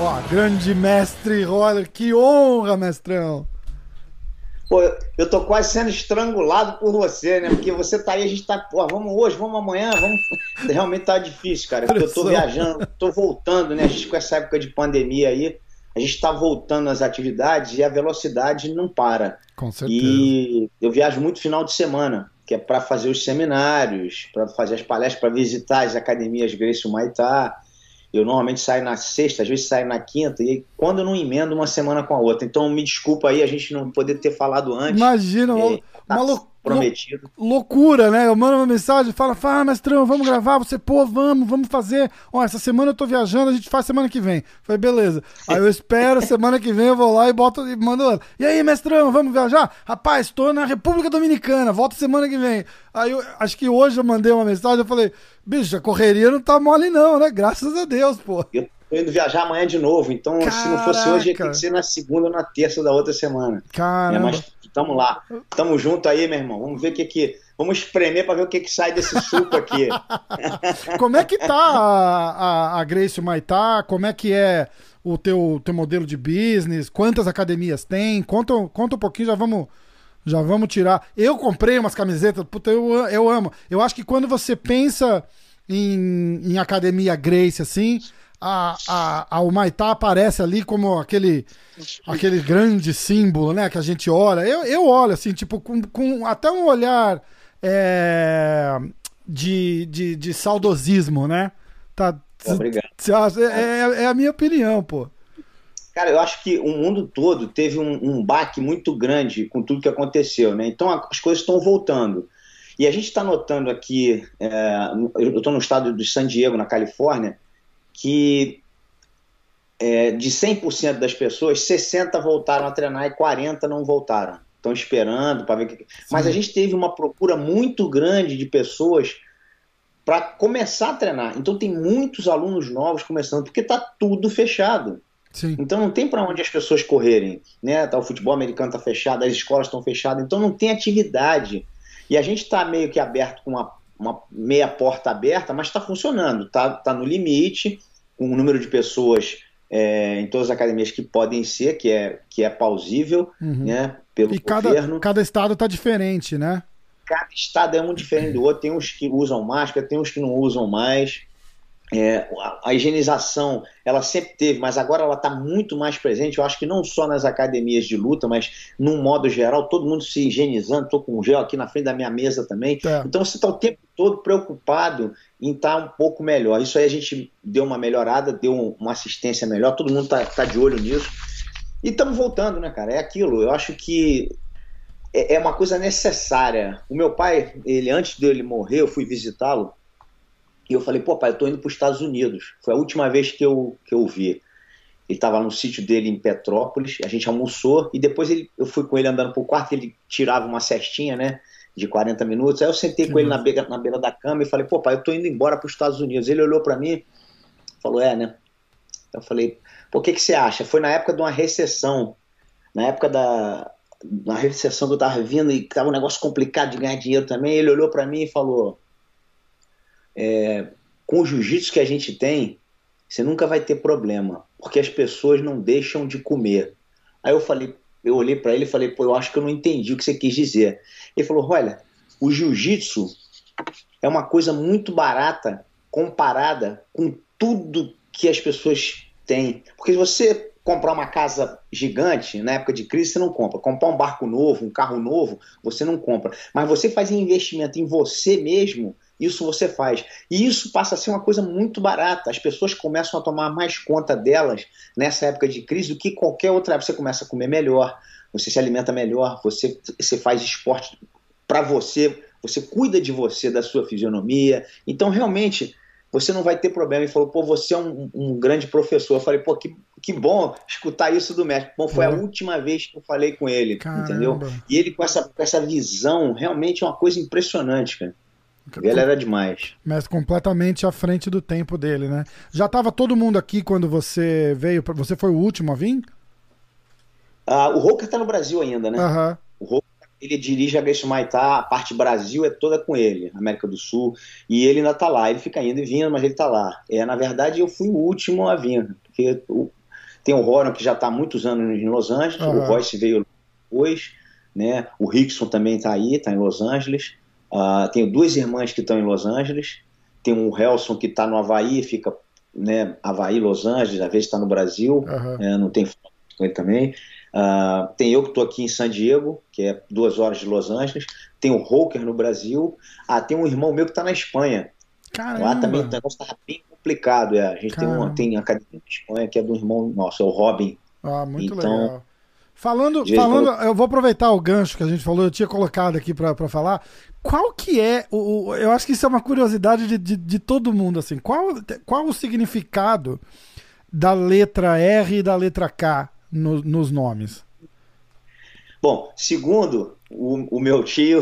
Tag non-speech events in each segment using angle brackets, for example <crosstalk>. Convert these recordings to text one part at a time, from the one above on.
Ó, grande mestre Roller, que honra, mestrão. Pô, eu tô quase sendo estrangulado por você, né? Porque você tá aí, a gente tá, pô, vamos hoje, vamos amanhã, vamos. Realmente tá difícil, cara. Porque eu tô viajando, tô voltando, né? A gente com essa época de pandemia aí, a gente tá voltando às atividades e a velocidade não para. Com certeza. E eu viajo muito final de semana, que é para fazer os seminários, para fazer as palestras, para visitar as academias Grace Maitá. Eu normalmente saio na sexta, às vezes saio na quinta, e quando eu não emendo uma semana com a outra. Então me desculpa aí a gente não poder ter falado antes. Imagina, É, tá uma prometido. loucura, né? Eu mando uma mensagem, fala, fala, mestrão, vamos gravar. Você, pô, vamos, vamos fazer. Ó, essa semana eu tô viajando, a gente faz semana que vem. Falei, beleza. Aí eu espero, <laughs> semana que vem eu vou lá e boto e mando. E aí, mestrão, vamos viajar? Rapaz, tô na República Dominicana, volto semana que vem. Aí eu acho que hoje eu mandei uma mensagem, eu falei, bicho, a correria não tá mole, não, né? Graças a Deus, pô. Eu tô indo viajar amanhã de novo, então se não fosse hoje, ia ter Caraca. que ser na segunda ou na terça da outra semana. É, Caramba. mas tamo lá. Tamo junto aí, meu irmão. Vamos ver o que que. Vamos espremer pra ver o que que sai desse suco aqui. <laughs> Como é que tá a, a, a Grace Maitá? Como é que é o teu, teu modelo de business? Quantas academias tem? Conta, conta um pouquinho, já vamos, já vamos tirar. Eu comprei umas camisetas, puta, eu, eu amo. Eu acho que quando você pensa em, em academia Grace, assim, a, a, a, o Maitá aparece ali como aquele, aquele grande símbolo, né? Que a gente olha. Eu, eu olho, assim, tipo, com, com até um olhar é, de, de, de saudosismo, né? Tá, Obrigado. Cê acha- É, é- é a minha opinião, pô. Cara, eu acho que o mundo todo teve um, um baque muito grande com tudo que aconteceu, né? Então as coisas estão voltando. E a gente está notando aqui, é, eu estou no estado de San Diego, na Califórnia, que é, de 100% das pessoas, 60 voltaram a treinar e 40 não voltaram. Estão esperando para ver o que. Mas a gente teve uma procura muito grande de pessoas para começar a treinar. Então tem muitos alunos novos começando, porque está tudo fechado. Sim. Então não tem para onde as pessoas correrem, né? Tá, o futebol americano está fechado, as escolas estão fechadas, então não tem atividade. E a gente está meio que aberto com uma, uma meia porta aberta, mas está funcionando, tá, tá no limite, com o número de pessoas é, em todas as academias que podem ser, que é, que é plausível, Uhum. né? Pelo E cada, governo. cada estado tá diferente, né? Cada estado é um diferente do outro. Tem uns que usam máscara, tem uns que não usam mais. É, a, higienização, ela sempre teve, mas agora ela está muito mais presente. Eu acho que não só nas academias de luta, mas num modo geral, todo mundo se higienizando. Estou com gel aqui na frente da minha mesa também. É. Então você está o tempo todo preocupado em estar um pouco melhor. Isso aí a gente deu uma melhorada, deu um- uma assistência melhor. Todo mundo está de olho nisso. E estamos voltando, né, cara? É aquilo. Eu acho que é é uma coisa necessária. O meu pai, ele antes dele morrer, eu fui visitá-lo e eu falei, pô, pai, eu tô indo para os Estados Unidos. Foi a última vez que eu, que eu vi. Ele estava no sítio dele em Petrópolis, a gente almoçou e depois ele, eu fui com ele andando pro quarto, ele tirava uma cestinha, né, de 40 minutos. Aí eu sentei com ele na massa. beira, na beira da cama e falei, pô, pai, eu tô indo embora para os Estados Unidos. Ele olhou para mim, falou, é, né? Eu falei, pô, o que, que você acha? Foi na época de uma recessão, na época da, na recessão que eu tava vindo e tava um negócio complicado de ganhar dinheiro também, ele olhou para mim e falou: é, com o jiu-jitsu que a gente tem, você nunca vai ter problema, porque as pessoas não deixam de comer. Aí eu falei, eu olhei para ele e falei, pô, eu acho que eu não entendi o que você quis dizer. Ele falou, olha, o jiu-jitsu é uma coisa muito barata comparada com tudo que as pessoas têm. Porque se você comprar uma casa gigante, na época de crise, você não compra. Comprar um barco novo, um carro novo, você não compra. Mas você faz investimento em você mesmo, isso você faz. E isso passa a ser uma coisa muito barata. As pessoas começam a tomar mais conta delas nessa época de crise do que qualquer outra época. Você começa a comer melhor, você se alimenta melhor, você, você faz esporte para você, você cuida de você, da sua fisionomia. Então, realmente, você não vai ter problema. Ele falou, pô, você é um, um grande professor. Eu falei, pô, que, que bom escutar isso do mestre. Bom, foi a Uhum. última vez que eu falei com ele, Caramba. entendeu? E ele com essa, com essa visão, realmente é uma coisa impressionante, cara. Ele era demais. Mas completamente à frente do tempo dele, né? Já tava todo mundo aqui quando você veio. pra- Você foi o último a vir? Ah, o Roker tá no Brasil ainda, né? Aham. O Roker, ele dirige a Grace Maitá, a parte Brasil é toda com ele, América do Sul, e ele ainda tá lá, ele fica indo e vindo, mas ele tá lá. É, na verdade, eu fui o último a vir, porque o- tem o Horan que já tá há muitos anos em Los Angeles, Aham. o Royce veio depois, né? O Rickson também tá aí, tá em Los Angeles. Ah, tenho duas irmãs que estão em Los Angeles. Tem o Helson que está no Havaí, fica, né, Havaí, Los Angeles, às vezes está no Brasil, Aham. né, não tem com ele também. Ah, tem eu que estou aqui em San Diego, que é duas horas de Los Angeles. Tem o Roker no Brasil. Ah, tem um irmão meu que está na Espanha. Caramba. Lá também o negócio estava bem complicado. É. A gente tem, uma, tem a academia na Espanha que é do irmão nosso, é o Robin. Ah, muito Então, legal. Falando, falando, eu vou aproveitar o gancho que a gente falou, eu tinha colocado aqui pra falar. Qual que é, o, eu acho que isso é uma curiosidade de, de, de todo mundo, assim. Qual, qual o significado da letra R e da letra K no- nos nomes? Bom, segundo o, o meu tio,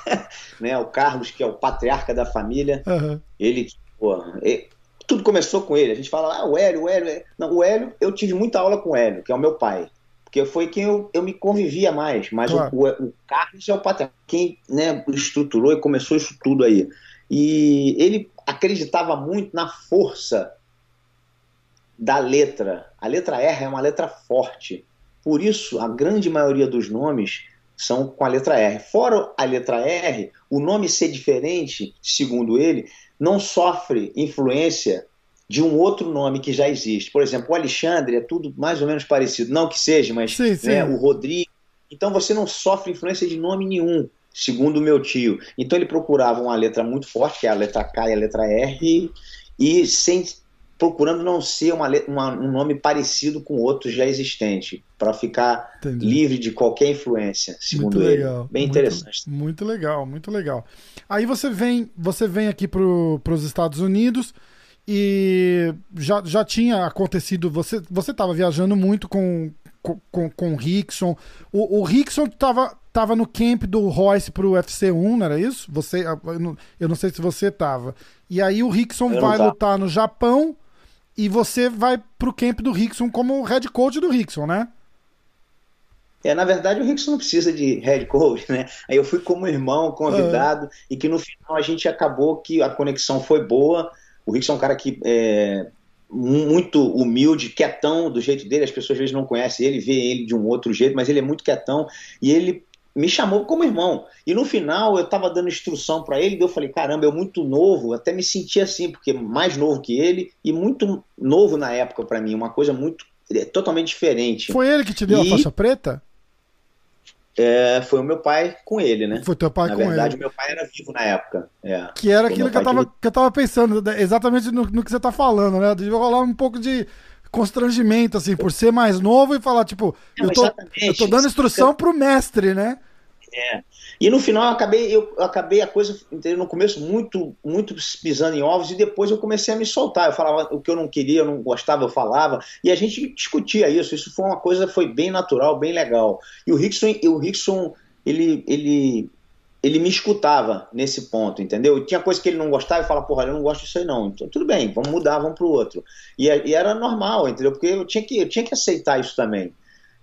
<laughs> né, o Carlos, que é o patriarca da família, Aham. Ele, pô, e- tudo começou com ele. A gente fala, ah, o Hélio, o Hélio. é- Não, o Hélio, eu tive muita aula com o Hélio, que é o meu pai. Porque foi quem eu, eu me convivia mais. Mas o- Claro. o, o Carlos é o patriarca, quem né, estruturou e começou isso tudo aí. E ele acreditava muito na força da letra. A letra R é uma letra forte. Por isso, a grande maioria dos nomes são com a letra R. Fora a letra R, o nome ser diferente, segundo ele, não sofre influência de um outro nome que já existe. Por exemplo, o Alexandre é tudo mais ou menos parecido. Não que seja, mas Sim, sim. né, o Rodrigo. Então você não sofre influência de nome nenhum, segundo o meu tio. Então ele procurava uma letra muito forte, que é a letra K e a letra R, e sem procurando não ser uma, uma- um nome parecido com outro já existente, para ficar Entendi. livre de qualquer influência, segundo Muito ele. legal. Bem muito, interessante. Muito legal, muito legal. Aí você vem, você vem aqui para os Estados Unidos e já, já tinha acontecido. Você você estava viajando muito com com, com, o Rickson. O, o Rickson estava tava no camp do Royce pro UFC1, não era isso? Você, eu não, eu não sei se você tava. E aí o Rickson vai tava. lutar no Japão e você vai pro camp do Rickson como head coach do Rickson, né? É, na verdade, o Rickson não precisa de head coach, né? Aí eu fui como irmão, convidado, e que no final a gente acabou que a conexão foi boa. O Rickson é um cara que é muito humilde, quietão do jeito dele. As pessoas às vezes não conhecem ele, vê ele de um outro jeito, mas ele é muito quietão. E ele me chamou como irmão. E no final eu estava dando instrução para ele, e eu falei: caramba, eu muito novo, até me senti assim, porque mais novo que ele e muito novo na época para mim, uma coisa muito é, totalmente diferente. Foi ele que te deu a E- faixa preta? É, foi o meu pai com ele, né? Foi teu pai Na com verdade, ele. meu pai era vivo na época. É. Que era Foi aquilo que eu, tava, que- que eu tava pensando, né, exatamente no, no que você tá falando, né? Devia rolar um pouco de constrangimento, assim, por ser mais novo e falar, tipo, Não, eu, tô, eu tô dando instrução pro mestre, né? E no final eu acabei, eu acabei a coisa, entendeu? no começo, muito, muito pisando em ovos, e depois eu comecei a me soltar. Eu falava o que eu não queria, eu não gostava, eu falava, e a gente discutia isso. Isso foi uma coisa, foi bem natural, bem legal. E o Rickson, o Rickson ele, ele, ele me escutava nesse ponto, entendeu? Tinha coisa que ele não gostava e falava, porra, eu não gosto disso aí não. Então tudo bem, vamos mudar, vamos pro outro. E, e era normal, entendeu? Porque eu tinha, que, eu tinha que aceitar isso também.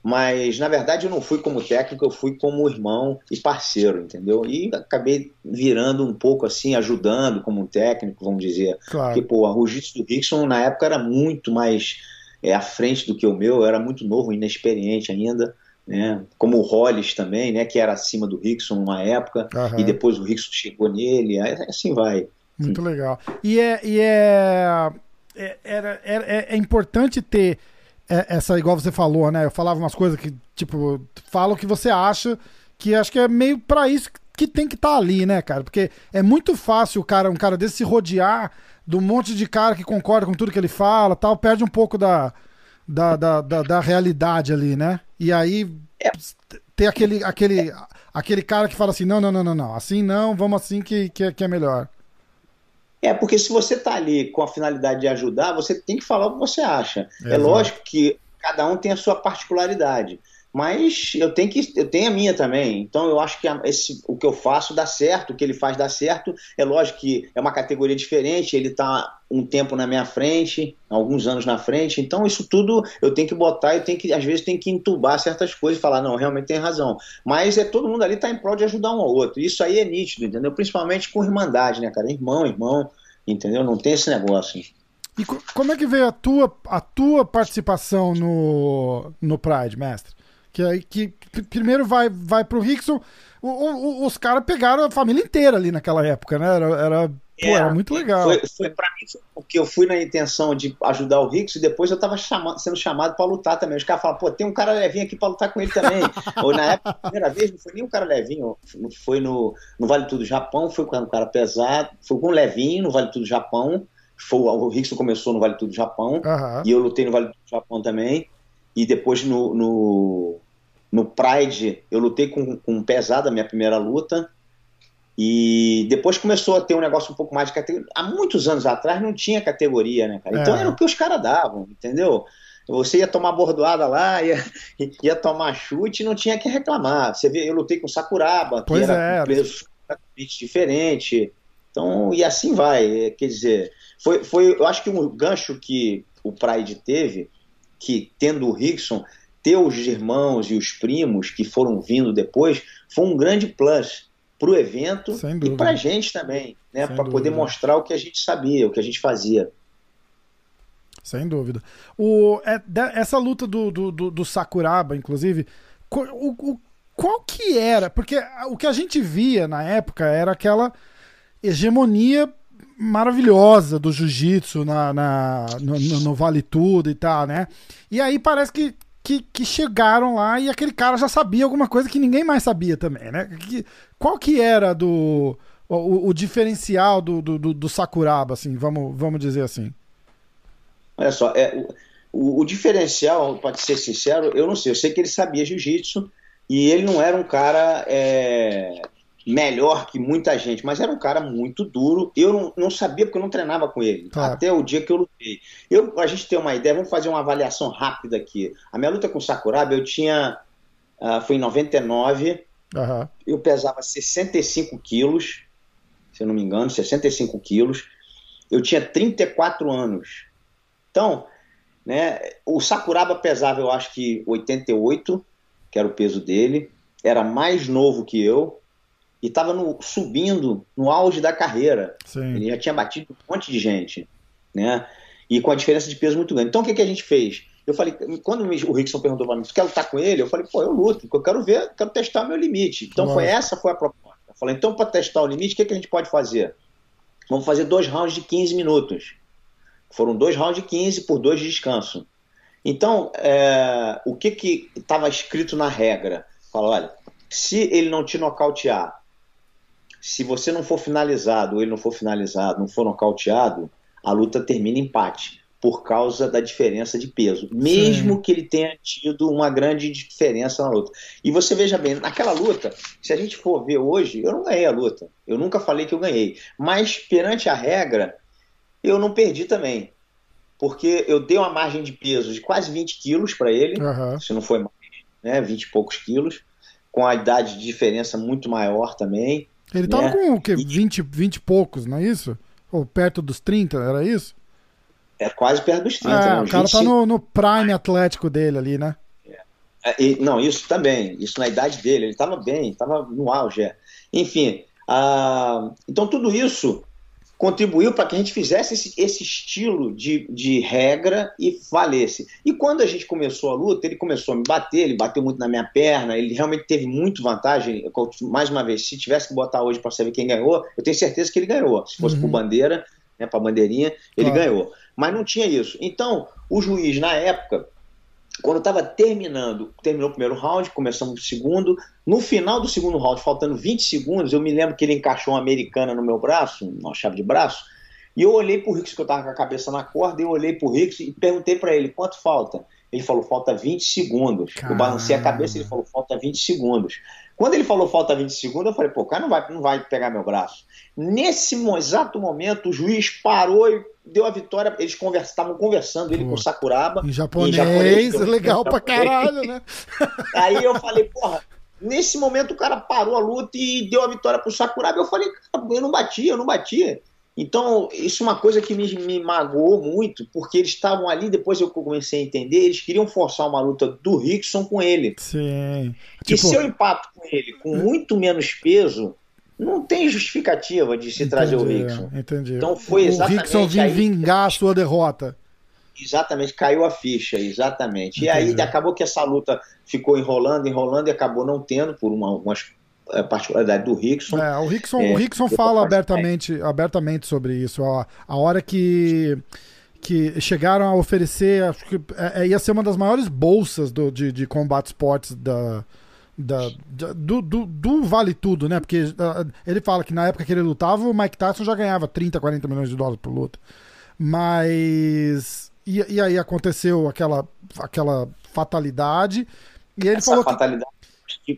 Mas, na verdade, eu não fui como técnico, eu fui como irmão e parceiro, entendeu? E acabei virando um pouco assim, ajudando como um técnico, vamos dizer. Claro. Porque, pô, o jiu-jitsu do Rickson na época era muito mais é, à frente do que o meu, eu era muito novo, inexperiente ainda, né? Como o Hollis também, né? Que era acima do Rickson numa época, Aham. e depois o Rickson chegou nele, assim vai. Muito legal. E é, e é, é, era- é, é importante ter é, essa, igual você falou, né? Eu falava umas coisas que, tipo, fala o que você acha, que acho que é meio pra isso que tem que estar ali, né, cara? Porque é muito fácil o cara, um cara desse se rodear de um monte de cara que concorda com tudo que ele fala tal, perde um pouco da, da, da, da, da realidade ali, né? E aí ter aquele, aquele, aquele cara que fala assim, não, não, não, não, não, assim não, vamos assim que, que, é- que é melhor. É, porque se você está ali com a finalidade de ajudar, você tem que falar o que você acha. É Exato. lógico que cada um tem a sua particularidade. Mas eu tenho que eu tenho a minha também. Então eu acho que esse, o que eu faço dá certo, o que ele faz dá certo. É lógico que é uma categoria diferente, ele está um tempo na minha frente, alguns anos na frente. Então isso tudo eu tenho que botar, eu tenho que às vezes tem que entubar certas coisas e falar não, realmente tem razão. Mas é todo mundo ali está em prol de ajudar um ao outro. Isso aí é nítido, entendeu? Principalmente com irmandade, né, cara? Irmão, irmão, entendeu? Não tem esse negócio. E como é que veio a tua, a tua participação no, no Pride, mestre? Que, que primeiro vai, vai pro Rickson. O, o, os caras pegaram a família inteira ali naquela época, né? Era, era, pô, era é, muito legal. Foi, foi para mim, porque eu fui na intenção de ajudar o Rickson e depois eu tava chama, sendo chamado para lutar também. Os caras falaram, pô, tem um cara levinho aqui para lutar com ele também. <laughs> Ou na época, a primeira vez, não foi nem um cara levinho, foi no, no Vale Tudo Japão, foi com um cara pesado, foi com um levinho no Vale Tudo Japão. Foi, o Rickson começou no Vale Tudo Japão uhum. e eu lutei no Vale Tudo Japão também. E depois no, no, no Pride eu lutei com, com pesada, minha primeira luta. E depois começou a ter um negócio um pouco mais de categoria. Há muitos anos atrás não tinha categoria, né, cara? Então é. era o que os caras davam, entendeu? Você ia tomar bordoada lá, <laughs> ia, ia tomar chute e não tinha que reclamar. Você vê, eu lutei com Sakuraba, pois que era é. com preços completamente diferentes. Então, e assim vai. Quer dizer, foi, foi, eu acho que um gancho que o Pride teve que tendo o Rickson, ter os irmãos e os primos que foram vindo depois, foi um grande plus para o evento e para a gente também, né? Para poder mostrar o que a gente sabia, o que a gente fazia. Sem dúvida. O, é, essa luta do, do, do, do Sakuraba, inclusive, o, o, qual que era? Porque o que a gente via na época era aquela hegemonia maravilhosa do jiu-jitsu na, na no, no, Vale Tudo e tal, né? E aí parece que, que, que, chegaram lá e aquele cara já sabia alguma coisa que ninguém mais sabia também, né? Que, qual que era do o, o diferencial do, do, do, Sakuraba, assim, vamos, vamos dizer assim? Olha só, é, o, o diferencial, pode ser sincero, eu não sei, eu sei que ele sabia jiu-jitsu e ele não era um cara... É melhor que muita gente, mas era um cara muito duro. Eu não, não sabia porque eu não treinava com ele, claro. até o dia que eu lutei. Eu, a gente ter uma ideia, vamos fazer uma avaliação rápida aqui. A minha luta com o Sakuraba, eu tinha. Uh, foi em 99, uhum. eu pesava 65 quilos, se eu não me engano, 65 quilos. Eu tinha 34 anos. Então, né, o Sakuraba pesava, eu acho que 88, que era o peso dele. Era mais novo que eu, e estava subindo no auge da carreira. Sim. Ele já tinha batido um monte de gente, né? E com a diferença de peso muito grande. Então o que, que a gente fez? Eu falei, quando o Rickson perguntou para mim, tu quer lutar com ele? Eu falei, pô, eu luto, porque eu quero ver, quero testar o meu limite. Então foi essa foi a proposta. Eu falei, então para testar o limite, o que, que a gente pode fazer? Vamos fazer dois rounds de 15 minutos. Foram dois rounds de 15 por dois de descanso. Então, é, o que que estava escrito na regra? Fala, olha, se ele não te nocautear se você não for finalizado, ou ele não for finalizado, não for nocauteado, a luta termina empate por causa da diferença de peso, mesmo Sim. que ele tenha tido uma grande diferença na luta. E você veja bem, naquela luta, se a gente for ver hoje, eu não ganhei a luta. Eu nunca falei que eu ganhei, mas perante a regra, eu não perdi também, porque eu dei uma margem de peso de quase 20 quilos para ele, uhum. se não foi mais, né, 20 e poucos quilos, com a idade de diferença muito maior também. Ele tava né? com o quê? 20, 20 e poucos, não é isso? Ou perto dos 30, era isso? É quase perto dos 30. É, né? o cara 20... tá no, no prime atlético dele ali, né? É, e, não, isso também. Isso na idade dele. Ele tava bem, tava no auge. É. Enfim, ah, então tudo isso contribuiu para que a gente fizesse esse, esse estilo de, de, regra e valesse. E quando a gente começou a luta, ele começou a me bater, ele bateu muito na minha perna, ele realmente teve muito vantagem. Mais uma vez, se tivesse que botar hoje para saber quem ganhou, eu tenho certeza que ele ganhou. Se fosse uhum. por bandeira, né, para bandeirinha, ele ganhou. Mas não tinha isso. Então, o juiz, na época, quando estava terminando, terminou o primeiro round, começamos o segundo. No final do segundo round, faltando 20 segundos, eu me lembro que ele encaixou uma americana no meu braço, uma chave de braço, e eu olhei pro Ricks, que eu estava com a cabeça na corda, eu olhei pro Ricks e perguntei para ele quanto falta. Ele falou, falta 20 segundos. Caramba. Eu balancei a cabeça e ele falou, falta 20 segundos. Quando ele falou falta 20 segundos, eu falei, pô, o cara não vai, não vai pegar meu braço. Nesse exato momento, o juiz parou e deu a vitória. Eles estavam conversando, ele pô. com o Sakuraba. Em japonês, em japonês legal pra caralho, né? <laughs> Aí eu falei, porra, nesse momento o cara parou a luta e deu a vitória pro Sakuraba. Eu falei, eu não bati, eu não bati. Então, isso é uma coisa que me, me magoou muito, porque eles estavam ali, depois eu comecei a entender, eles queriam forçar uma luta do Rickson com ele. Sim. Tipo... E se eu empato com ele com muito menos peso, não tem justificativa de se entendi, trazer o Rickson. Entendi. Então foi exatamente. O Rickson vinha vingar a sua derrota. Exatamente, caiu a ficha, exatamente. Entendi. E aí acabou que essa luta ficou enrolando, enrolando e acabou não tendo por uma, umas a particularidade do Rickson. É, o Rickson, é, o Rickson fala abertamente, abertamente sobre isso. A, a hora que, que chegaram a oferecer, acho que é, é ia ser uma das maiores bolsas do, de, de Combat Sports da, da, do, do, do, Vale Tudo, né? Porque uh, ele fala que na época que ele lutava, o Mike Tyson já ganhava 30, 40 milhões de dólares por luta. Mas. E, e aí aconteceu aquela, aquela fatalidade. E ele Essa falou fatalidade que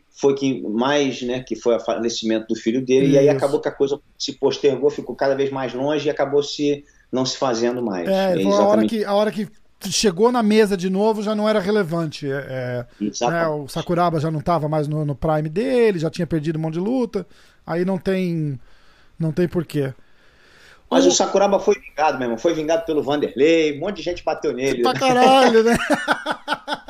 foi que mais, né, que foi o falecimento do filho dele, Isso. e aí acabou que a coisa se postergou, ficou cada vez mais longe e acabou se não se fazendo mais. É, é a, hora que, a hora que chegou na mesa de novo já não era relevante. É, é né, o Sakuraba já não estava mais no, no, prime dele, já tinha perdido um monte de luta, aí não tem, não tem porquê. Mas o Sakuraba foi vingado, meu irmão. Foi vingado pelo Vanderlei, um monte de gente bateu nele. Pra caralho, né? <laughs>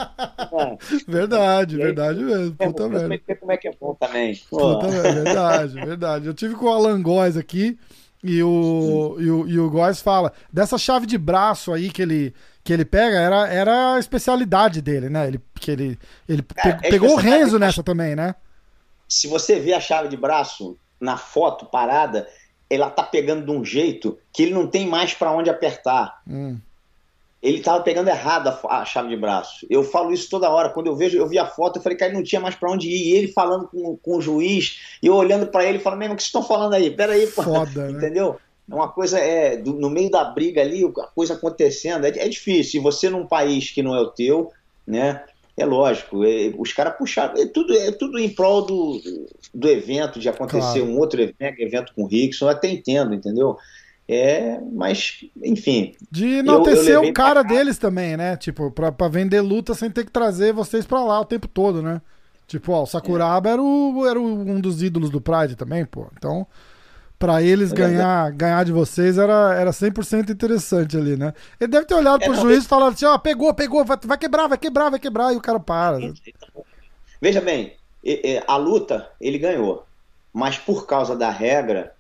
Verdade, <laughs> verdade mesmo. É, Puta merda. Como é que é bom também. Puta merda, verdade, verdade. Eu tive com o Alan Góes aqui e o, e o, e o Góes fala dessa chave de braço aí que ele, que ele pega, era, era a especialidade dele, né? Ele, que ele, ele é, pe é pegou o Renzo nessa também, né? Se você vê a chave de braço na foto parada, ela tá pegando de um jeito que ele não tem mais para onde apertar. Hum. Ele tava pegando errado a, a, chave de braço. Eu falo isso toda hora. Quando eu vejo, eu vi a foto, eu falei, cara, ele não tinha mais para onde ir. E ele falando com, com o juiz, e eu olhando para ele, falando, mesmo, o que vocês estão falando aí? Peraí, pô. Foda, né? <laughs> Entendeu? É uma coisa, é, do, no meio da briga ali, a coisa acontecendo, é, é difícil. E você num país que não é o teu, né? É lógico, é, os caras puxaram, é tudo, é tudo em prol do, do evento, de acontecer claro. um outro evento, evento com o Rickson, eu até entendo, entendeu? É, mas, enfim. De enaltecer o cara deles também, né? Tipo, pra, pra vender luta sem ter que trazer vocês pra lá o tempo todo, né? Tipo, ó, o Sakuraba é. era, o, era um dos ídolos do Pride também, pô. Então, para eles é ganhar, ganhar de vocês era, era 100% interessante ali, né? Ele deve ter olhado é, pro juiz e falado assim: ó, pegou, pegou, vai, vai, quebrar, vai quebrar, vai quebrar, e o cara para. Veja bem, a luta ele ganhou, mas por causa da regra,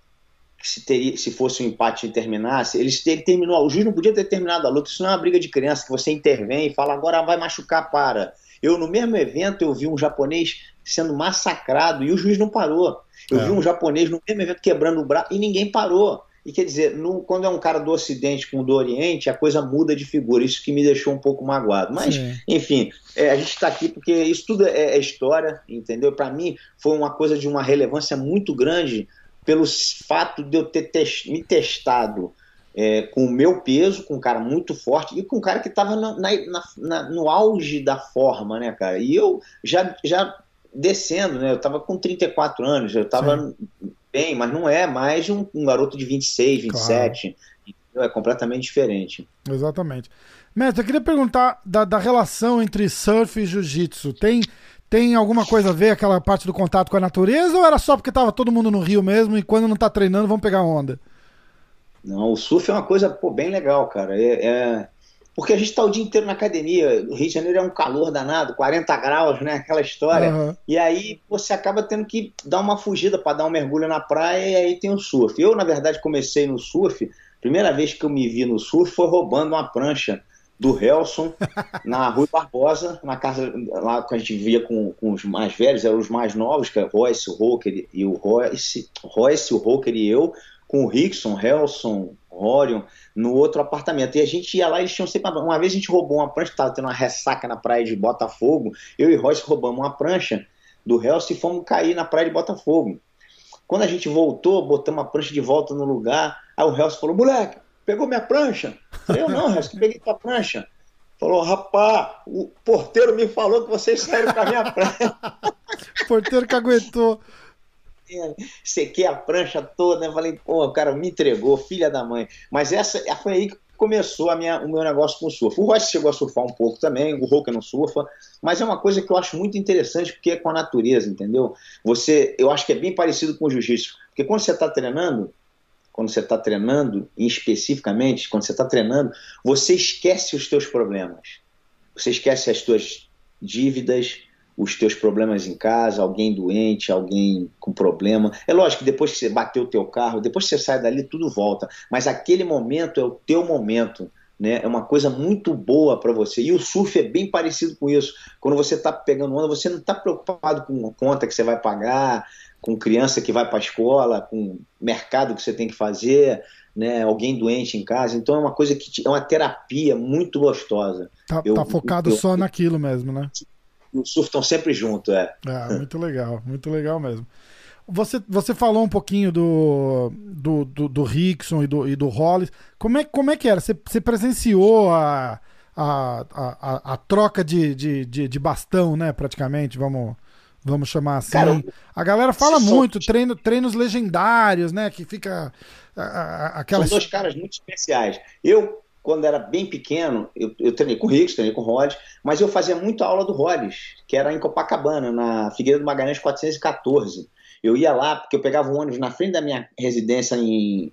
se, teria, se fosse um empate e terminasse, ele, ele terminou, o juiz não podia ter terminado a luta, isso não é uma briga de criança que você intervém e fala agora vai machucar, para. Eu, no mesmo evento, eu vi um japonês sendo massacrado e o juiz não parou. Eu é. vi um japonês no mesmo evento quebrando o braço e ninguém parou. E quer dizer, no, quando é um cara do Ocidente com o do Oriente, a coisa muda de figura. Isso que me deixou um pouco magoado. Mas, Sim. enfim, é, a gente está aqui porque isso tudo é, é história, entendeu? Para mim, foi uma coisa de uma relevância muito grande pelo fato de eu ter test, me testado é, com o meu peso, com um cara muito forte e com um cara que estava no auge da forma, né, cara? E eu já, já descendo, né? Eu tava com 34 anos, eu tava Sim. bem, mas não é mais um, um garoto de 26, 27. Claro. É completamente diferente. Exatamente. Mestre, eu queria perguntar da, da relação entre surf e jiu-jitsu. Tem, tem alguma coisa a ver aquela parte do contato com a natureza ou era só porque tava todo mundo no rio mesmo e quando não tá treinando vão pegar onda? Não, o surf é uma coisa pô, bem legal, cara. É, é, porque a gente está o dia inteiro na academia. O Rio de Janeiro é um calor danado, 40 graus, né? Aquela história. Uhum. E aí você acaba tendo que dar uma fugida para dar um mergulho na praia e aí tem o surf. Eu, na verdade, comecei no surf. Primeira vez que eu me vi no surf foi roubando uma prancha do Helson <laughs> na Rua Barbosa, na casa lá que a gente via com, com os mais velhos, eram os mais novos, que é Royce, o Roker e o Royce, Royce, o Roker e eu, com o Rickson, Helson, Orion, no outro apartamento. E a gente ia lá e eles tinham sempre. Uma vez a gente roubou uma prancha, estava tendo uma ressaca na praia de Botafogo. Eu e Royce roubamos uma prancha do Helson e fomos cair na praia de Botafogo. Quando a gente voltou, botamos a prancha de volta no lugar. Aí o Helson falou: moleque, pegou minha prancha? Eu não, Helson, peguei tua prancha. Falou, rapaz, o porteiro me falou que vocês saíram com a minha prancha. <laughs> porteiro que aguentou. Sequei a prancha toda, né? Falei, pô, o cara me entregou, filha da mãe. Mas essa foi aí que começou a minha, o meu negócio com o surf. O Royce chegou a surfar um pouco também, o Roca não surfa, mas é uma coisa que eu acho muito interessante porque é com a natureza, entendeu? Você, eu acho que é bem parecido com o jiu-jitsu, porque quando você está treinando, quando você está treinando, especificamente, quando você está treinando, você esquece os teus problemas. Você esquece as tuas dívidas, os teus problemas em casa, alguém doente, alguém com problema. É lógico que depois que você bateu o teu carro, depois que você sai dali, tudo volta. Mas aquele momento é o teu momento. Né? É uma coisa muito boa para você. E o surf é bem parecido com isso. Quando você está pegando onda, você não está preocupado com conta que você vai pagar, com criança que vai para a escola, com mercado que você tem que fazer, né, alguém doente em casa. Então é uma coisa que é uma terapia muito gostosa. Tá, eu, tá focado eu, só naquilo mesmo, né? O surf estão sempre junto, é. Ah, muito legal, muito legal mesmo. Você, você falou um pouquinho do, do, do, do Rickson e do, e do Hollis. Como é, como é que era? Você, você presenciou a, a, a, a, troca de, de, de, de bastão, né? Praticamente, vamos, vamos chamar assim. Cara, a galera fala muito, treino, treinos legendários, né? Que fica aquelas... São dois caras muito especiais. Eu, quando era bem pequeno, eu, eu treinei com o Ricks, treinei com o Rods, mas eu fazia muito aula do Rods, que era em Copacabana, na Figueira do Magalhães 414. Eu ia lá, porque eu pegava um ônibus na frente da minha residência em,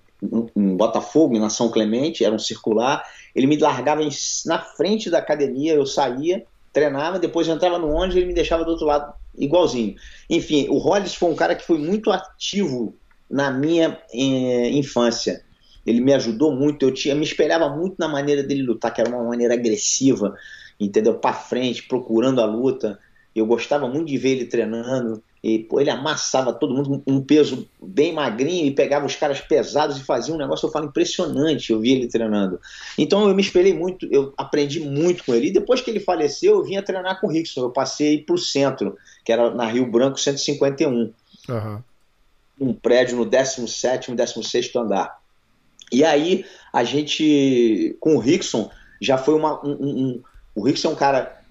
em Botafogo, na São Clemente, era um circular. Ele me largava em, na frente da academia, eu saía, treinava, depois entrava no ônibus e ele me deixava do outro lado igualzinho. Enfim, o Hollis foi um cara que foi muito ativo na minha eh, infância. Ele me ajudou muito, eu tinha, me espelhava muito na maneira dele lutar, que era uma maneira agressiva, entendeu? Para frente, procurando a luta. Eu gostava muito de ver ele treinando. E pô, ele amassava todo mundo um peso bem magrinho e pegava os caras pesados e fazia um negócio, eu falo, impressionante. Eu vi ele treinando. Então eu me espelhei muito, eu aprendi muito com ele. E depois que ele faleceu, eu vinha treinar com o Rickson. Eu passei para o centro, que era na Rio Branco 151. Uhum. Um prédio no 17, 16 andar. E aí a gente, com o Rickson, já foi uma. Um, um, o Rickson é um cara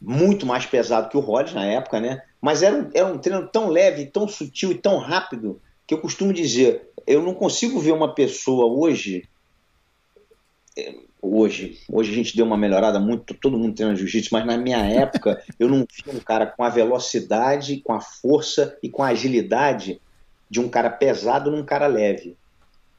muito mais pesado que o Rollins na época, né? Mas era um, era um treino tão leve, tão sutil e tão rápido que eu costumo dizer, eu não consigo ver uma pessoa hoje é, hoje, hoje a gente deu uma melhorada muito, todo mundo treina jiu-jitsu, mas na minha <laughs> época eu não vi um cara com a velocidade, com a força e com a agilidade de um cara pesado num cara leve.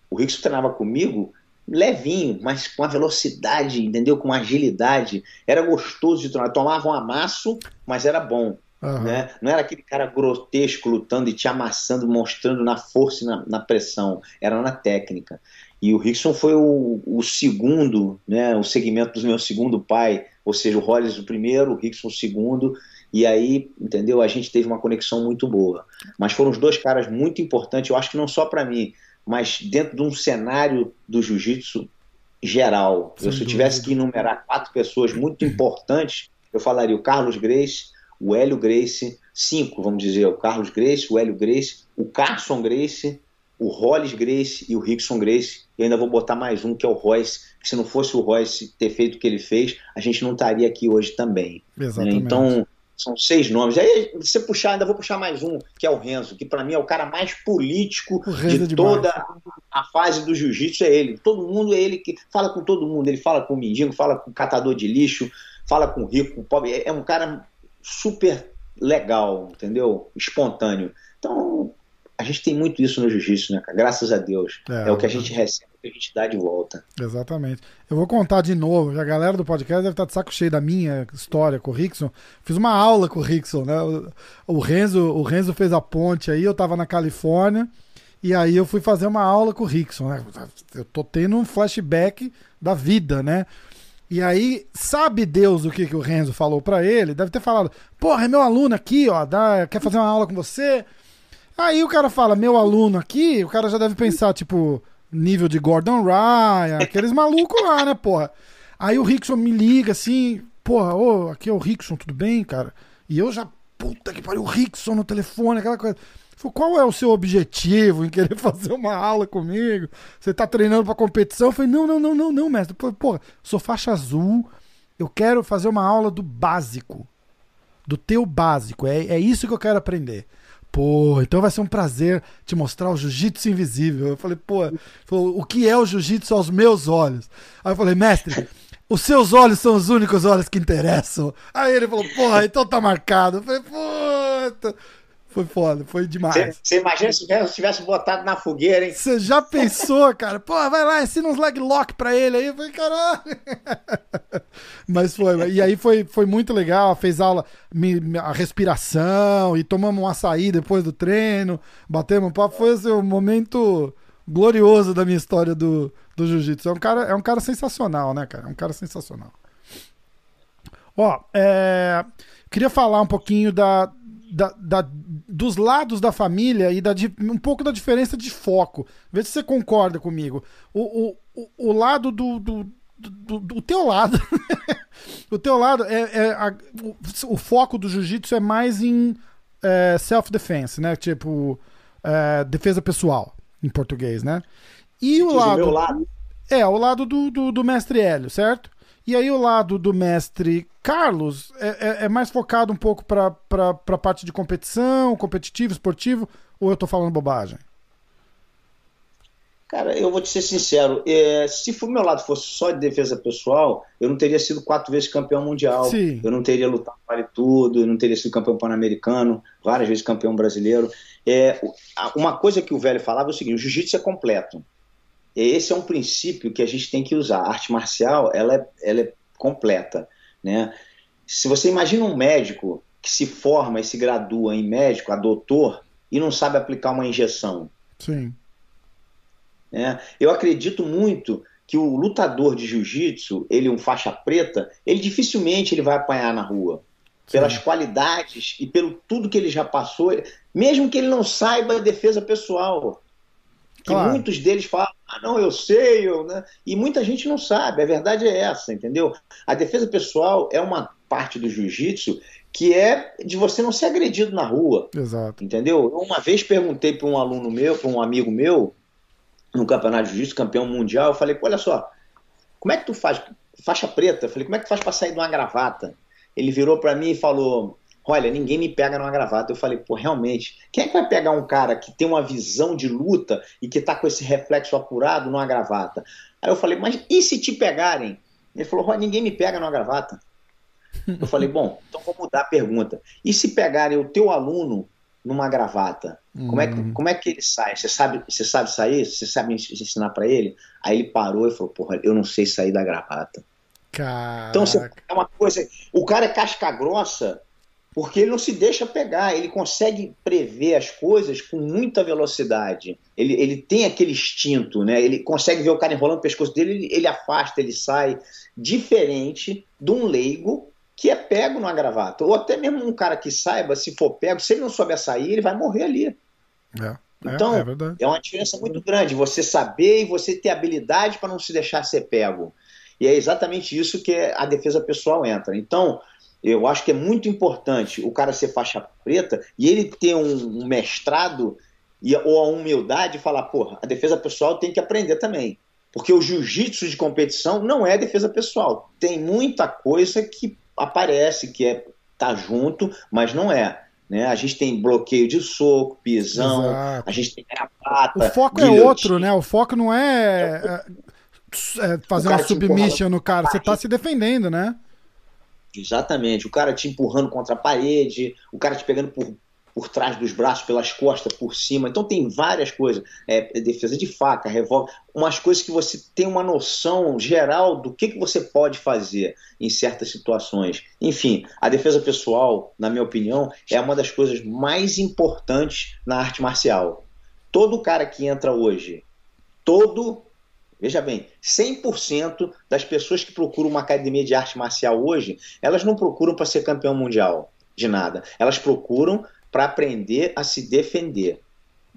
O Rickson treinava comigo levinho, mas com a velocidade, entendeu? Com agilidade. Era gostoso de treinar. Tomava um amasso, mas era bom. Uhum. Né? Não era aquele cara grotesco lutando e te amassando, mostrando na força e na, na pressão. Era na técnica. E o Rickson foi o, o, segundo, né, o segmento do meu segundo pai, ou seja, o Hollis o primeiro, o Rickson o segundo, e aí, entendeu? A gente teve uma conexão muito boa. Mas foram os dois caras muito importantes, eu acho que não só para mim, mas dentro de um cenário do jiu-jitsu geral. Eu, se eu tivesse que enumerar quatro pessoas muito importantes, eu falaria o Carlos Grace, o Hélio Grace, cinco, vamos dizer, o Carlos Grace, o Hélio Grace, o Carson Grace, o Hollis Grace e o Rickson Grace. E ainda vou botar mais um, que é o Royce, que se não fosse o Royce ter feito o que ele fez, a gente não estaria aqui hoje também. Né? Exatamente. Então, são seis nomes. Aí você puxar, ainda vou puxar mais um, que é o Renzo, que para mim é o cara mais político de é toda a fase do jiu-jitsu, é ele. Todo mundo é ele que fala com todo mundo. Ele fala com o mendigo, fala com o catador de lixo, fala com o rico, com o pobre. É, é um cara super legal, entendeu? Espontâneo. Então, a gente tem muito isso no jiu-jitsu, né, cara? Graças a Deus. É, é o que a gente recebe que a gente dá de volta. Exatamente. Eu vou contar de novo, a galera do podcast deve estar de saco cheio da minha história com o Rickson. Fiz uma aula com o Rickson, né? O, Renzo, o Renzo fez a ponte aí, eu tava na Califórnia, e aí eu fui fazer uma aula com o Rickson, né? Eu tô tendo um flashback da vida, né? E aí, sabe Deus o que, que o Renzo falou para ele? Deve ter falado, porra, é meu aluno aqui, ó, dá, quer fazer uma aula com você? Aí o cara fala, meu aluno aqui, o cara já deve pensar, tipo, nível de Gordon Ryan, aqueles malucos lá, né, porra? Aí o Rickson me liga assim, porra, ô, aqui é o Rickson, tudo bem, cara? E eu já, puta que pariu, o Rickson no telefone, aquela coisa. Falei, qual é o seu objetivo em querer <laughs> fazer uma aula comigo? Você tá treinando pra competição? Eu falei, não, não, não, não, não, mestre. Porra, sou faixa azul, eu quero fazer uma aula do básico. Do teu básico. É, é isso que eu quero aprender. Pô, então vai ser um prazer te mostrar o jiu-jitsu invisível. Eu falei, pô, o que é o jiu-jitsu aos meus olhos? Aí eu falei, mestre, os seus olhos são os únicos olhos que interessam. Aí ele falou, porra, então tá marcado. Eu falei, puta. Foi foda, foi demais. Você imagina se tivesse, tivesse botado na fogueira, hein? Você já pensou, cara? Pô, vai lá, ensina uns leg lock pra ele aí. Eu falei, caralho. <laughs> Mas foi. E aí foi, foi muito legal. Fez aula, a respiração e tomamos um açaí depois do treino. Batemos um papo. Foi assim, um momento glorioso da minha história do, do jiu-jitsu. É um, cara, é um cara sensacional, né, cara? É um cara sensacional. Ó, é, queria falar um pouquinho da, da, da, dos lados da família e da, um pouco da diferença de foco. Vê se você concorda comigo. O, o, o lado do, do, do, do teu lado. <laughs> o teu lado é, é a, o, o, foco do jiu-jitsu é mais em é, self-defense, né? Tipo, é, defesa pessoal, em português, né? E o lado, lado, É, o lado do, do, do mestre Hélio, certo? E aí o lado do mestre Carlos é, é, é mais focado um pouco para a parte de competição, competitivo, esportivo, ou eu estou falando bobagem? Cara, eu vou te ser sincero, é, se o meu lado fosse só de defesa pessoal, eu não teria sido quatro vezes campeão mundial, Sim. eu não teria lutado vale tudo, eu não teria sido campeão pan-americano, várias vezes campeão brasileiro. É, uma coisa que o velho falava é o seguinte, o jiu-jitsu é completo. Esse é um princípio que a gente tem que usar. A arte marcial, ela é, ela é completa, né? Se você imagina um médico que se forma e se gradua em médico, a doutor, e não sabe aplicar uma injeção. Sim. Né? Eu acredito muito que o lutador de jiu-jitsu, ele um faixa preta, ele dificilmente ele vai apanhar na rua. Sim. Pelas qualidades e pelo tudo que ele já passou, mesmo que ele não saiba a defesa pessoal. Que claro. muitos deles falam, ah, não, eu sei, eu, né? e muita gente não sabe, a verdade é essa, entendeu? A defesa pessoal é uma parte do jiu-jitsu que é de você não ser agredido na rua. Exato. Entendeu? Eu uma vez perguntei para um aluno meu, para um amigo meu, no campeonato de jiu-jitsu, campeão mundial, eu falei, olha só, como é que tu faz, faixa preta, eu falei, como é que tu faz para sair de uma gravata? Ele virou para mim e falou, olha, ninguém me pega numa gravata. Eu falei, pô, realmente, quem é que vai pegar um cara que tem uma visão de luta e que tá com esse reflexo apurado numa gravata? Aí eu falei, mas e se te pegarem? Ele falou, ninguém me pega numa gravata. Eu falei, bom, <laughs> então vou mudar a pergunta. E se pegarem o teu aluno numa gravata, uhum. como, é que, uhum. como é que ele sai? Você sabe, você sabe sair? Você sabe ensinar para ele? Aí ele parou e falou, porra, eu não sei sair da gravata. Caraca. Então, é uma coisa. O cara é casca grossa porque ele não se deixa pegar, ele consegue prever as coisas com muita velocidade. Ele, ele tem aquele instinto, né? Ele consegue ver o cara enrolando o pescoço dele, ele, ele afasta, ele sai. Diferente de um leigo que é pego numa gravata. Ou até mesmo um cara que saiba, se for pego, se ele não souber sair, ele vai morrer ali. É, é então, é, é, uma diferença muito grande. Você saber e você ter habilidade para não se deixar ser pego. E é exatamente isso que a defesa pessoal entra. Então, eu acho que é muito importante o cara ser faixa preta e ele ter um, mestrado e, ou a humildade de falar, porra, a defesa pessoal tem que aprender também. Porque o jiu-jitsu de competição não é defesa pessoal. Tem muita coisa que aparece, que é tá junto, mas não é. Né? A gente tem bloqueio de soco, pisão, Exato. a gente tem gravata. O foco é outro, né? O foco não é, é, é fazer uma submission no cara, você tá se defendendo, né? Exatamente. O cara te empurrando contra a parede, o cara te pegando por, por trás dos braços, pelas costas, por cima. Então tem várias coisas. É, defesa de faca, revólver, umas coisas que você tem uma noção geral do que, que você pode fazer em certas situações. Enfim, a defesa pessoal, na minha opinião, é uma das coisas mais importantes na arte marcial. Todo cara que entra hoje, todo Veja bem, 100% das pessoas que procuram uma academia de arte marcial hoje, elas não procuram para ser campeão mundial de nada. Elas procuram para aprender a se defender.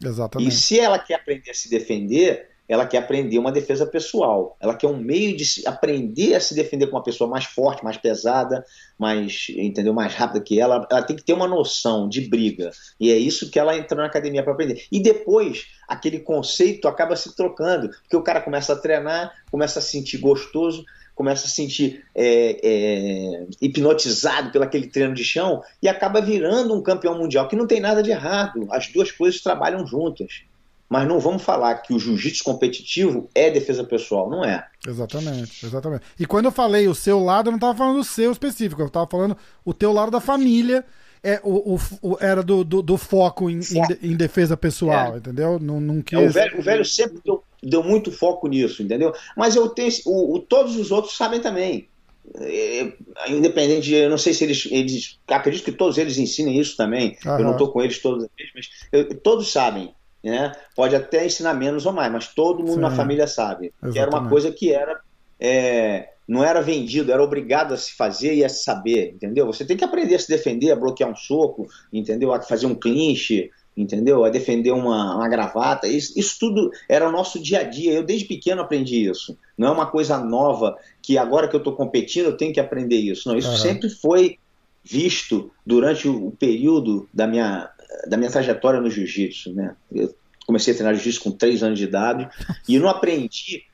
Exatamente. E se ela quer aprender a se defender, ela quer aprender uma defesa pessoal. Ela quer um meio de aprender a se defender com uma pessoa mais forte, mais pesada, mais, entendeu, mais rápida que ela. Ela tem que ter uma noção de briga. E é isso que ela entra na academia para aprender. E depois, aquele conceito acaba se trocando, porque o cara começa a treinar, começa a se sentir gostoso, começa a se sentir é, é, hipnotizado pelo aquele treino de chão e acaba virando um campeão mundial, que não tem nada de errado. As duas coisas trabalham juntas. Mas não vamos falar que o jiu-jitsu competitivo é defesa pessoal, não é. Exatamente, exatamente. E quando eu falei o seu lado, eu não estava falando o seu específico, eu estava falando o teu lado da família. É, o, o, o era do, do, do foco em, em, em, defesa pessoal, é. entendeu? Não, não quis... É, o, velho, o velho sempre deu, deu, muito foco nisso, entendeu? Mas eu tenho. O, todos os outros sabem também. É, independente de, eu não sei se eles, eles acredito que todos eles ensinem isso também. Aham. Eu não estou com eles todos os dias, mas eu, todos sabem né? Pode até ensinar menos ou mais, mas todo mundo Sim, na família sabe. Exatamente. Que era uma coisa que era é, não era vendido, era obrigado a se fazer e a se saber, entendeu? Você tem que aprender a se defender, a bloquear um soco, entendeu? A fazer um clinch, entendeu? A defender uma, uma gravata. Isso, isso, tudo era o nosso dia a dia. Eu desde pequeno aprendi isso. Não é uma coisa nova que agora que eu estou competindo eu tenho que aprender isso. Não, isso uhum. sempre foi visto durante o período da minha da minha trajetória no jiu-jitsu, né? Eu comecei a treinar jiu-jitsu com três anos de idade e não aprendi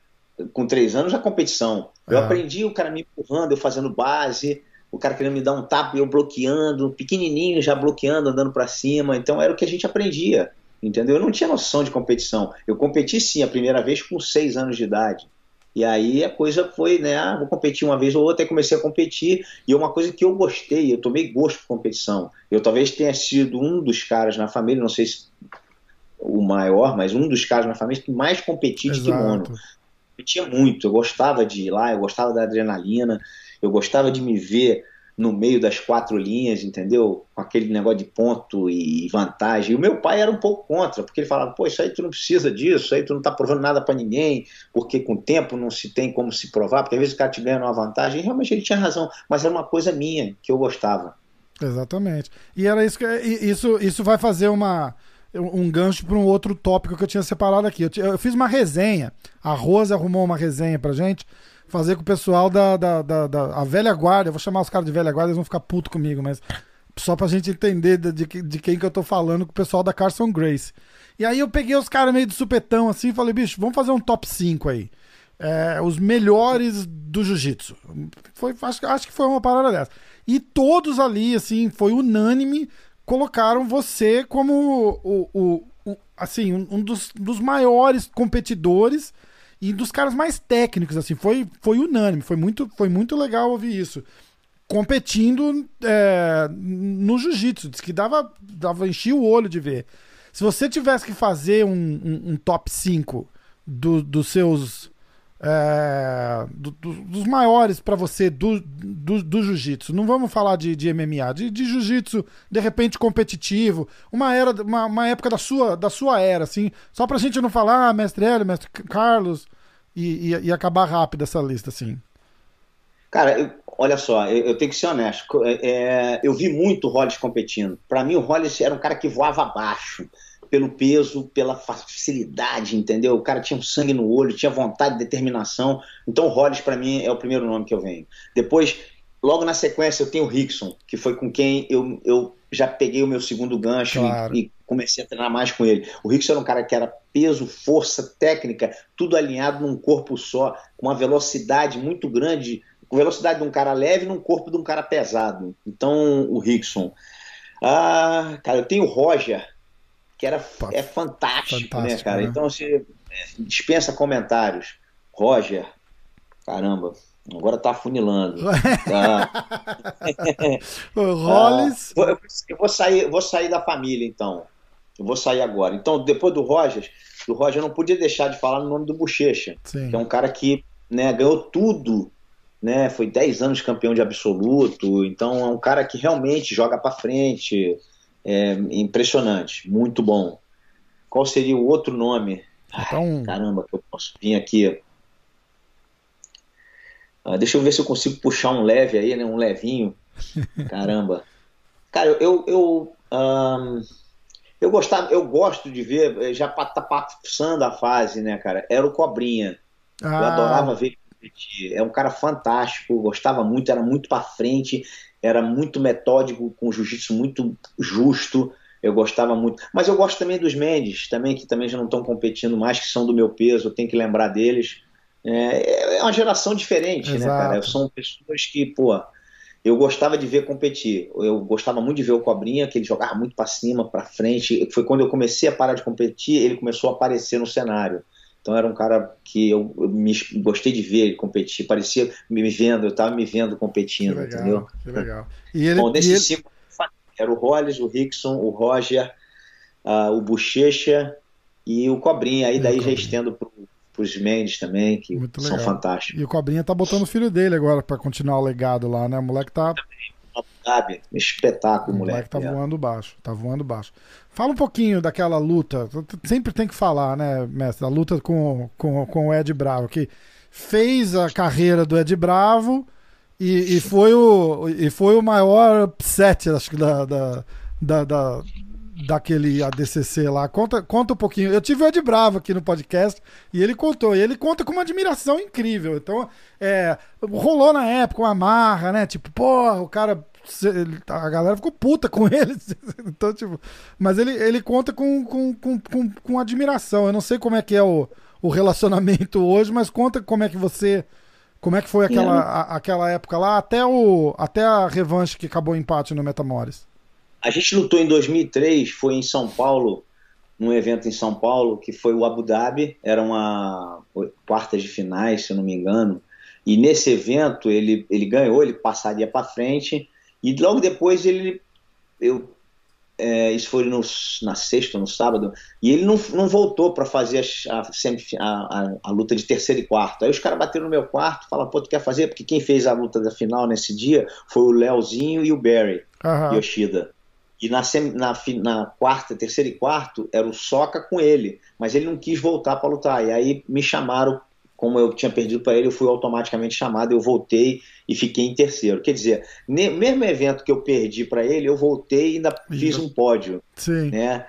com três anos a competição. Eu é. aprendi o cara me empurrando, eu fazendo base, o cara querendo me dar um tapa, eu bloqueando, pequenininho já bloqueando, andando para cima. Então era o que a gente aprendia, entendeu? Eu não tinha noção de competição. Eu competi sim a primeira vez com seis anos de idade. E aí a coisa foi, né? Ah, vou competir uma vez ou outra, aí comecei a competir. E é uma coisa que eu gostei, eu tomei gosto por competição. Eu talvez tenha sido um dos caras na família, não sei se o maior, mas um dos caras na família que mais competia de kimono. Competia muito, eu gostava de ir lá, eu gostava da adrenalina, eu gostava de me ver no meio das quatro linhas, entendeu? Com aquele negócio de ponto e vantagem. E o meu pai era um pouco contra, porque ele falava: pô, isso aí tu não precisa disso, isso aí tu não tá provando nada para ninguém, porque com o tempo não se tem como se provar, porque às vezes o cara te ganha uma vantagem. E realmente ele tinha razão, mas era uma coisa minha que eu gostava. Exatamente. E era isso que isso, isso vai fazer uma um gancho para um outro tópico que eu tinha separado aqui. Eu, eu, fiz uma resenha, a Rosa arrumou uma resenha pra gente fazer com o pessoal da, da, da, da velha guarda. Eu vou chamar os caras de velha guarda, eles vão ficar puto comigo, mas só pra gente entender de, de, de quem que eu tô falando, com o pessoal da Carson Grace. E aí eu peguei os caras meio de supetão assim e falei, bicho, vamos fazer um top 5 aí. É, os melhores do jiu-jitsu. Foi, acho, acho que foi uma parada dessa. E todos ali, assim, foi unânime, colocaram você como o, o, o assim, um, um dos, dos maiores competidores e dos caras mais técnicos, assim, foi, foi unânime, foi muito, foi muito legal ouvir isso. Competindo é, no jiu-jitsu, que dava, dava, enchia o olho de ver. Se você tivesse que fazer um, um, um top 5 do, dos seus é, do, do, dos maiores para você do, do, do jiu-jitsu. Não vamos falar de, de MMA, de, de jiu-jitsu de repente competitivo, uma era, uma, uma, época da sua, da sua era, assim, só pra gente não falar ah, mestre Hélio, mestre Carlos e, e, e, acabar rápido essa lista, assim. Cara, eu, olha só, eu, eu, tenho que ser honesto. É, é eu vi muito o Hollis competindo. Para mim, o Hollis era um cara que voava abaixo pelo peso, pela facilidade, entendeu? O cara tinha um sangue no olho, tinha vontade, determinação. Então, o Hollis, para mim, é o primeiro nome que eu venho. Depois, logo na sequência, eu tenho o Rickson, que foi com quem eu, eu já peguei o meu segundo gancho claro. e, e, comecei a treinar mais com ele. O Rickson era um cara que era peso, força, técnica, tudo alinhado num corpo só, com uma velocidade muito grande, com velocidade de um cara leve num corpo de um cara pesado. Então, o Rickson. Ah, cara, eu tenho o Roger, que era, é fantástico, fantástico né, cara? Né? Então é, dispensa comentários. Roger, caramba, agora tá funilando. <laughs> tá. o Hollis. Ah, eu vou sair, vou sair da família, então. Eu vou sair agora. Então, depois do Roger, do Roger eu não podia deixar de falar no nome do Bochecha, que é um cara que né, ganhou tudo. Né, foi 10 anos campeão de absoluto, então é um cara que realmente joga para frente, é, impressionante, muito bom. Qual seria o outro nome? Então... Ai, caramba, que eu posso vir aqui. Ah, deixa eu ver se eu consigo puxar um leve aí, né? Um levinho. <laughs> Caramba. Cara, eu eu, um, eu gostava, eu gosto de ver, eh, já tá passando a fase, né, cara? Era o Cobrinha. Ah. Eu adorava ver competir. É um cara fantástico, gostava muito, era muito para frente era muito metódico, com jiu-jitsu muito justo. Eu gostava muito. Mas eu gosto também dos Mendes, também que também já não estão competindo mais, que são do meu peso, eu tenho que lembrar deles. É, é uma geração diferente, Exato. né, cara? São pessoas que, pô, eu gostava de ver competir. Eu gostava muito de ver o Cobrinha, que ele jogava muito para cima, para frente. Foi quando eu comecei a parar de competir, ele começou a aparecer no cenário. Então era um cara que eu, eu me, gostei de ver ele competir, parecia me vendo, eu estava me vendo competindo, que legal, entendeu? Que legal. E ele, Bom, desses ele... cinco, era o Hollis, o Rickson, o Roger, uh, o Bochecha e o Cobrinha. Aí daí já estendo pro, pros Mendes também, que Muito são legal. fantásticos. E o Cobrinha tá botando o filho dele agora para continuar o legado lá, né? O moleque tá. Sabe? Espetáculo, o moleque. tá é. voando baixo, tá voando baixo. Fala um pouquinho daquela luta, sempre tem que falar, né, mestre, a luta com, com, com o Ed Bravo, que fez a carreira do Ed Bravo e, e, foi, o, e foi o maior upset, acho que, da, da, da, da daquele ADCC lá. Conta, conta um pouquinho. Eu tive o Ed Bravo aqui no podcast e ele contou. E ele conta com uma admiração incrível. Então, é, rolou na época uma marra, né? Tipo, porra, o cara. A galera ficou puta com <laughs> ele. Então, tipo, mas ele, ele conta com, com, com, com, com admiração. Eu não sei como é que é o, o relacionamento <laughs> hoje, mas conta como é que você. Como é que foi aquela, a, aquela época lá, até, o, até a revanche que acabou o empate no Metamores? A gente lutou em 2003, foi em São Paulo, num evento em São Paulo, que foi o Abu Dhabi, era uma quarta de finais, se eu não me engano. E nesse evento ele, ele ganhou, ele passaria para frente. E logo depois ele. Eu, é, isso foi no, na sexta, no sábado, e ele não, não voltou para fazer a, a, a, a, luta de terceiro e quarto. Aí os caras bateram no meu quarto, falaram, pô, tu quer fazer? Porque quem fez a luta da final nesse dia foi o Leozinho e o Barry uhum. Yoshida. E na, na, na, quarta, terceiro e quarto, era o Soca com ele, mas ele não quis voltar para lutar. E aí me chamaram, como eu tinha perdido para ele, eu fui automaticamente chamado, eu voltei e fiquei em terceiro. Quer dizer, ne, mesmo evento que eu perdi para ele, eu voltei e ainda fiz um pódio. Sim. Né?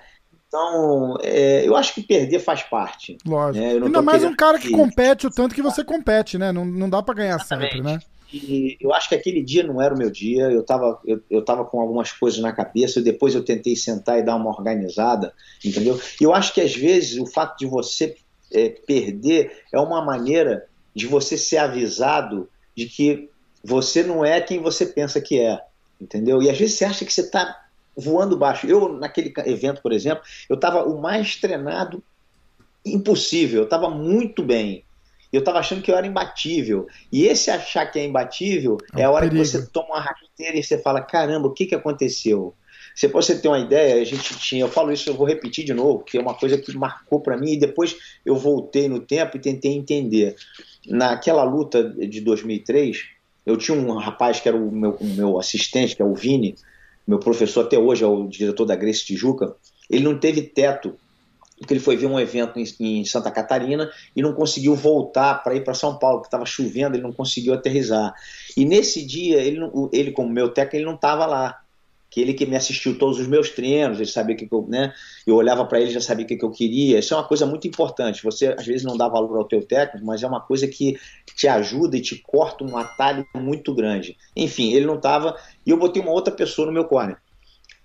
Então, é, eu acho que perder faz parte. Lógico. Né? Ainda mais um cara que compete o tanto que você compete, né? Não, não dá para ganhar Exatamente. sempre, né? E eu acho que aquele dia não era o meu dia, eu estava eu, eu tava com algumas coisas na cabeça, depois eu tentei sentar e dar uma organizada, entendeu? E eu acho que às vezes o fato de você é, perder é uma maneira de você ser avisado de que você não é quem você pensa que é, entendeu? E às vezes você acha que você está voando baixo. Eu, naquele evento, por exemplo, eu estava o mais treinado impossível, eu estava muito bem. Eu estava achando que eu era imbatível. E esse achar que é imbatível é, é a hora perigo. que você toma uma rasteira e você fala: caramba, o que, que aconteceu? Se você ter uma ideia, a gente tinha, eu falo isso, eu vou repetir de novo, que é uma coisa que marcou para mim e depois eu voltei no tempo e tentei entender. Naquela luta de 2003, eu tinha um rapaz que era o meu, o meu assistente, que é o Vini, meu professor até hoje, é o diretor da Grace Tijuca. Ele não teve teto porque ele foi ver um evento em, em Santa Catarina e não conseguiu voltar para ir para São Paulo, porque estava chovendo, ele não conseguiu aterrizar. E nesse dia, ele, ele como meu técnico, ele não estava lá. Que ele que me assistiu todos os meus treinos, ele sabia que, que eu, né? Eu olhava para ele, já sabia o que, que eu queria. Isso é uma coisa muito importante. Você às vezes não dá valor ao teu técnico, mas é uma coisa que te ajuda e te corta um atalho muito grande. Enfim, ele não estava e eu botei uma outra pessoa no meu corner.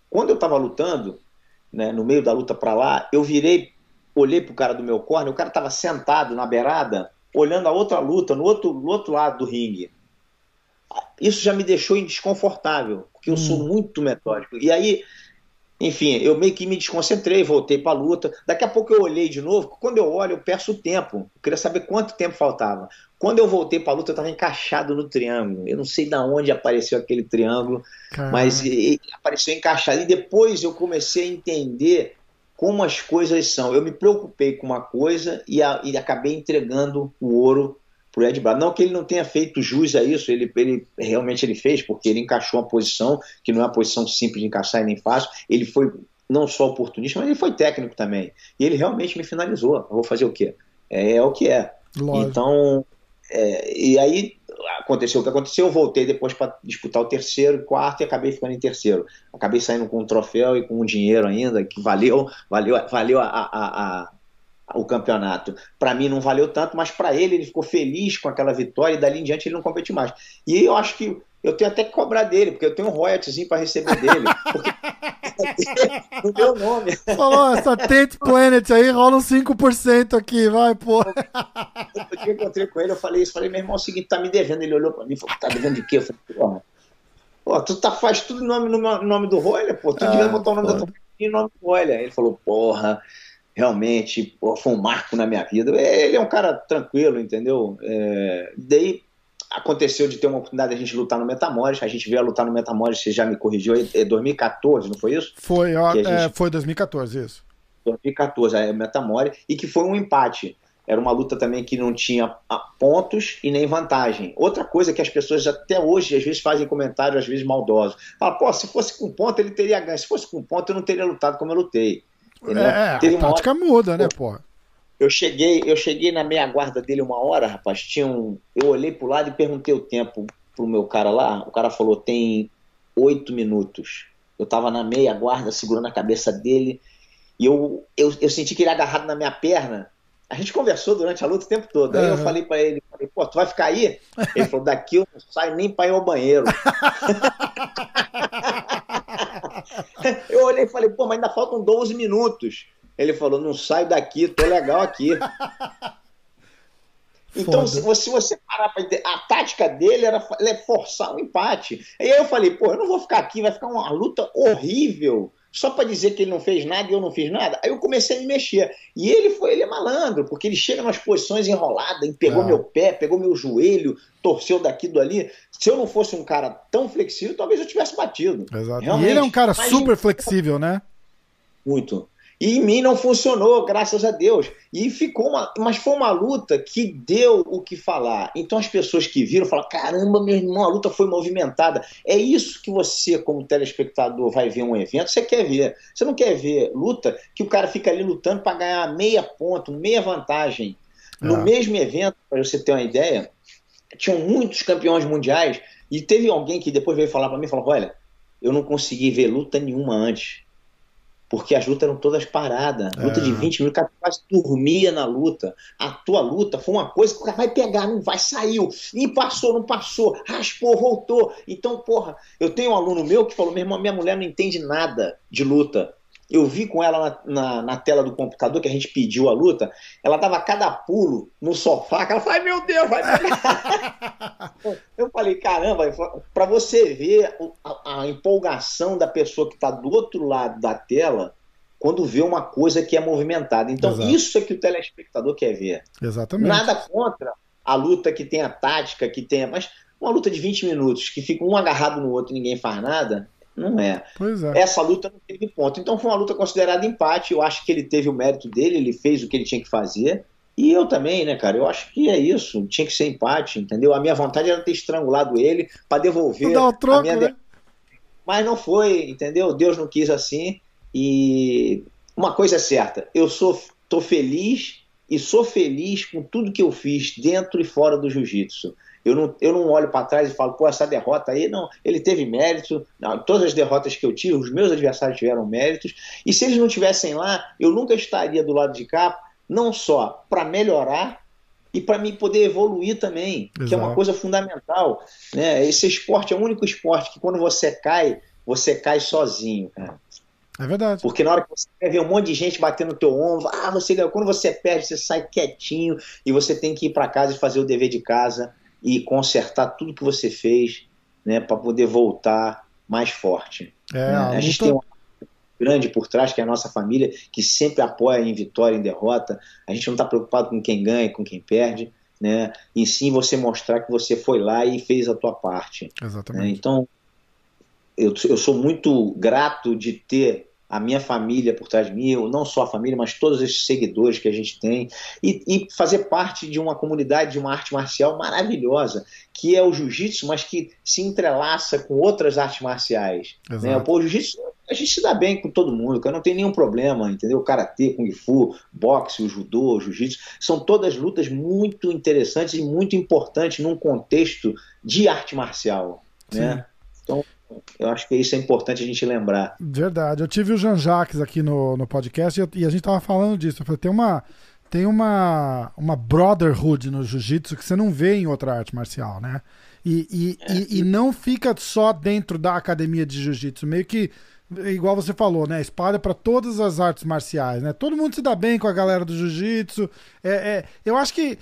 Quando eu estava lutando, né, no meio da luta para lá, eu virei, olhei pro cara do meu corner, o cara estava sentado na beirada, olhando a outra luta, no outro, no outro lado do ringue. Isso já me deixou desconfortável, porque eu hum. sou muito metódico. E aí, enfim, eu meio que me desconcentrei, voltei para a luta. Daqui a pouco eu olhei de novo. Quando eu olho, eu peço o tempo. Eu queria saber quanto tempo faltava. Quando eu voltei para a luta, eu estava encaixado no triângulo. Eu não sei de onde apareceu aquele triângulo, Caramba. mas apareceu encaixado. E depois eu comecei a entender como as coisas são. Eu me preocupei com uma coisa e, a, e acabei entregando o ouro para o Ed Bravo. Não que ele não tenha feito jus a isso, ele, ele realmente ele fez, porque ele encaixou uma posição que não é uma posição simples de encaixar e nem fácil. Ele foi não só oportunista, mas ele foi técnico também. E ele realmente me finalizou. Eu vou fazer o quê? É, é o que é. Lógico. Então, é, e aí aconteceu o que aconteceu, eu voltei depois para disputar o terceiro, quarto e acabei ficando em terceiro. Acabei saindo com um troféu e com um dinheiro ainda, que valeu, valeu, valeu a, a, a o campeonato. Para mim não valeu tanto, mas para ele ele ficou feliz com aquela vitória e dali em diante ele não competiu mais. E eu acho que eu tenho até que cobrar dele, porque eu tenho um royaltyzinho para receber dele. Porque <laughs> no meu nome. Falou, essa Tent Planet aí rola uns 5% aqui, vai, pô. Outro dia eu encontrei com ele, eu falei isso, falei, meu irmão, é o seguinte, tá me devendo. Ele olhou para mim e falou, tá devendo de quê? Eu falei, porra, pô, tu tá, faz tudo em nome, no nome do Royler, pô, tu ah, devia botar o nome pô. da tua em nome do Royler. Ele falou, porra, realmente, pô, foi um marco na minha vida. Ele é um cara tranquilo, entendeu? É, daí aconteceu de ter uma oportunidade de a gente lutar no Metamores, a gente veio a lutar no Metamores, você já me corrigiu, é 2014, não foi isso? Foi, ó, gente... é, foi 2014, isso. 2014, é Metamore, e que foi um empate. Era uma luta também que não tinha ah, pontos e nem vantagem. Outra coisa que as pessoas até hoje, às vezes, fazem comentários, às vezes maldosos. Fala, pô, se fosse com ponto, ele teria ganho. Se fosse com ponto, eu não teria lutado como eu lutei. É, Teve a tática hora... muda, né, pô? Eu cheguei, eu cheguei na meia guarda dele uma hora, rapaz. Tinha um, eu olhei pro lado e perguntei o tempo pro meu cara lá. O cara falou: tem oito minutos. Eu tava na meia guarda, segurando a cabeça dele. E eu, eu, eu senti que ele agarrado na minha perna. A gente conversou durante a luta o tempo todo. Aí uhum. eu falei para ele, falei, pô, tu vai ficar aí? Ele falou, daqui eu não saio nem para ir ao banheiro. <laughs> eu olhei e falei, pô, mas ainda faltam 12 minutos. Ele falou: não saio daqui, tô legal aqui. <laughs> Então, se você, se você parar para entender, a tática dele era é forçar o um empate. E aí eu falei, pô, eu não vou ficar aqui, vai ficar uma luta horrível, só para dizer que ele não fez nada e eu não fiz nada. Aí eu comecei a me mexer. E ele foi, ele é malandro, porque ele chega nas posições enroladas, pegou é. meu pé, pegou meu joelho, torceu daqui do ali. Se eu não fosse um cara tão flexível, talvez eu tivesse batido. Exato. Realmente. E ele é um cara super flexível, né? Muito. E em mim não funcionou, graças a Deus. E ficou uma. Mas foi uma luta que deu o que falar. Então as pessoas que viram falaram: caramba, meu irmão, a luta foi movimentada. É isso que você, como telespectador, vai ver um evento, você quer ver. Você não quer ver luta que o cara fica ali lutando para ganhar meia ponto, meia vantagem. No é. mesmo evento, para você ter uma ideia, tinham muitos campeões mundiais. E teve alguém que depois veio falar para mim e falou: olha, eu não consegui ver luta nenhuma antes porque as lutas eram todas paradas. Luta é. de 20 minutos, o cara quase dormia na luta. A tua luta foi uma coisa que o cara vai pegar, não vai, saiu. E passou, não passou, raspou, voltou. Então, porra, eu tenho um aluno meu que falou: meu irmão, minha mulher não entende nada de luta. Eu vi com ela na, na, na, tela do computador que a gente pediu a luta, ela dava cada pulo no sofá, que ela falou, ai meu Deus, vai <laughs> Eu falei, caramba, para você ver a, a, empolgação da pessoa que está do outro lado da tela quando vê uma coisa que é movimentada. Então, Exato. isso é que o telespectador quer ver. Exatamente. Nada contra a luta que tem a tática, que tem. Mas uma luta de 20 minutos, que fica um agarrado no outro e ninguém faz nada, não é. é. Essa luta não teve ponto. Então foi uma luta considerada empate. Eu acho que ele teve o mérito dele, ele fez o que ele tinha que fazer. E eu também, né, cara? Eu acho que é isso. Tinha que ser empate, entendeu? A minha vontade era ter estrangulado ele para devolver um troco, a minha. Né? Mas não foi, entendeu? Deus não quis assim. E uma coisa é certa: eu sou, tô feliz e sou feliz com tudo que eu fiz dentro e fora do jiu-jitsu. Eu não, eu não olho para trás e falo, pô, essa derrota aí, não, ele teve mérito. Não, todas as derrotas que eu tive, os meus adversários tiveram méritos. E se eles não tivessem lá, eu nunca estaria do lado de cá, não só para melhorar e para mim poder evoluir também, Exato. que é uma coisa fundamental. Né? Esse esporte é o único esporte que quando você cai, você cai sozinho, cara. É verdade. Porque na hora que você ver um monte de gente batendo no teu ombro, ah, você ganhou. Quando você perde, você sai quietinho e você tem que ir para casa e fazer o dever de casa e consertar tudo que você fez, né, para poder voltar mais forte. É, né? a, a gente tem uma grande por trás, que é a nossa família, que sempre apoia em vitória e em derrota. A gente não está preocupado com quem ganha e com quem perde, né? E sim você mostrar que você foi lá e fez a tua parte. Exatamente. Né? Então, eu, eu sou muito grato de ter a minha família por trás de mim, não só a família, mas todos esses seguidores que a gente tem, e, e fazer parte de uma comunidade de uma arte marcial maravilhosa, que é o jiu-jitsu, mas que se entrelaça com outras artes marciais. Né? O jiu-jitsu, a gente se dá bem com todo mundo, cara, não tem nenhum problema, entendeu? O karatê, kung fu, boxe, o judô, o jiu-jitsu, são todas lutas muito interessantes e muito importantes num contexto de arte marcial, né? Então, eu acho que isso é importante a gente lembrar. Verdade. Eu tive o Jean Jacques aqui no, no podcast e a gente tava falando disso. Eu falei, tem uma, tem uma, uma brotherhood no jiu-jitsu que você não vê em outra arte marcial, né? E, e, é. e, e, não fica só dentro da academia de jiu-jitsu, meio que igual você falou, né? Espalha para todas as artes marciais, né? Todo mundo se dá bem com a galera do jiu-jitsu. É, é, eu acho que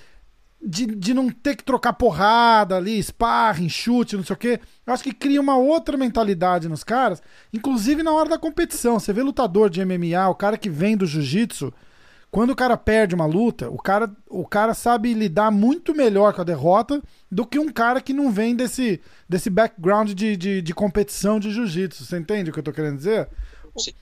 de, de não ter que trocar porrada ali, sparring, chute, não sei o quê. Eu acho que cria uma outra mentalidade nos caras, inclusive na hora da competição. Você vê lutador de MMA, o cara que vem do jiu-jitsu, quando o cara perde uma luta, o cara, o cara sabe lidar muito melhor com a derrota do que um cara que não vem desse, desse background de, de, de competição de jiu-jitsu. Você entende o que eu tô querendo dizer? Sim.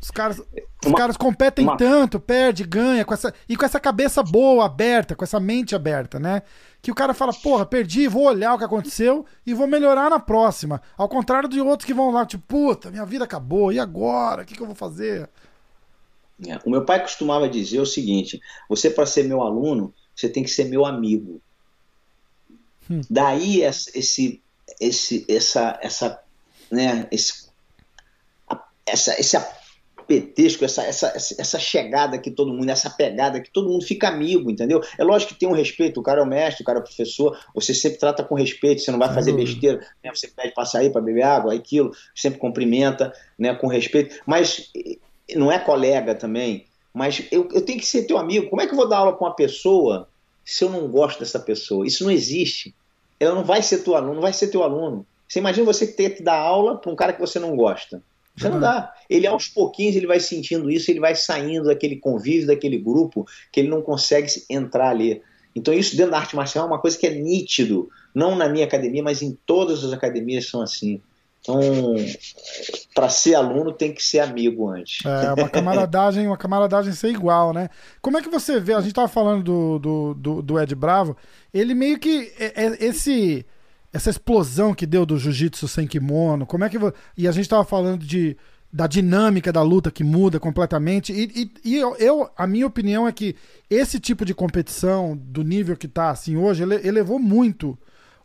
Os caras, os caras competem uma... tanto, perde, ganha, com essa, e com essa cabeça boa, aberta, com essa mente aberta, né? Que o cara fala, porra, perdi, vou olhar o que aconteceu e vou melhorar na próxima. Ao contrário de outros que vão lá, tipo, puta, minha vida acabou, e agora? O que, que eu vou fazer? É, o meu pai costumava dizer o seguinte: você, para ser meu aluno, você tem que ser meu amigo. Hum. Daí esse, esse, essa, essa, né, esse, essa, esse petesco, essa, essa, essa chegada que todo mundo, essa pegada que todo mundo fica amigo, entendeu? É lógico que tem um respeito, o cara é o mestre, o cara é o professor, você sempre trata com respeito, você não vai fazer besteira, né? você pede para sair, para beber água, aquilo, sempre cumprimenta, né, com respeito, mas não é colega também, mas eu, eu tenho que ser teu amigo. Como é que eu vou dar aula para uma pessoa se eu não gosto dessa pessoa? Isso não existe. Ela não vai ser teu aluno, não vai ser teu aluno. Você imagina você ter que dar aula para um cara que você não gosta. Você não dá. Ele aos pouquinhos ele vai sentindo isso, ele vai saindo daquele convívio, daquele grupo que ele não consegue entrar ali. Então isso dentro da arte marcial é uma coisa que é nítido, não na minha academia, mas em todas as academias são assim. Então, para ser aluno tem que ser amigo antes. É, uma <laughs> camaradagem, uma camaradagem ser igual, né? Como é que você vê? A gente tava falando do, do, do, do Ed Bravo, ele meio que. É, é, esse essa explosão que deu do jiu-jitsu sem kimono, como é que e a gente estava falando de da dinâmica da luta que muda completamente e, e, e eu, eu, a minha opinião é que esse tipo de competição do nível que está assim hoje ele, elevou muito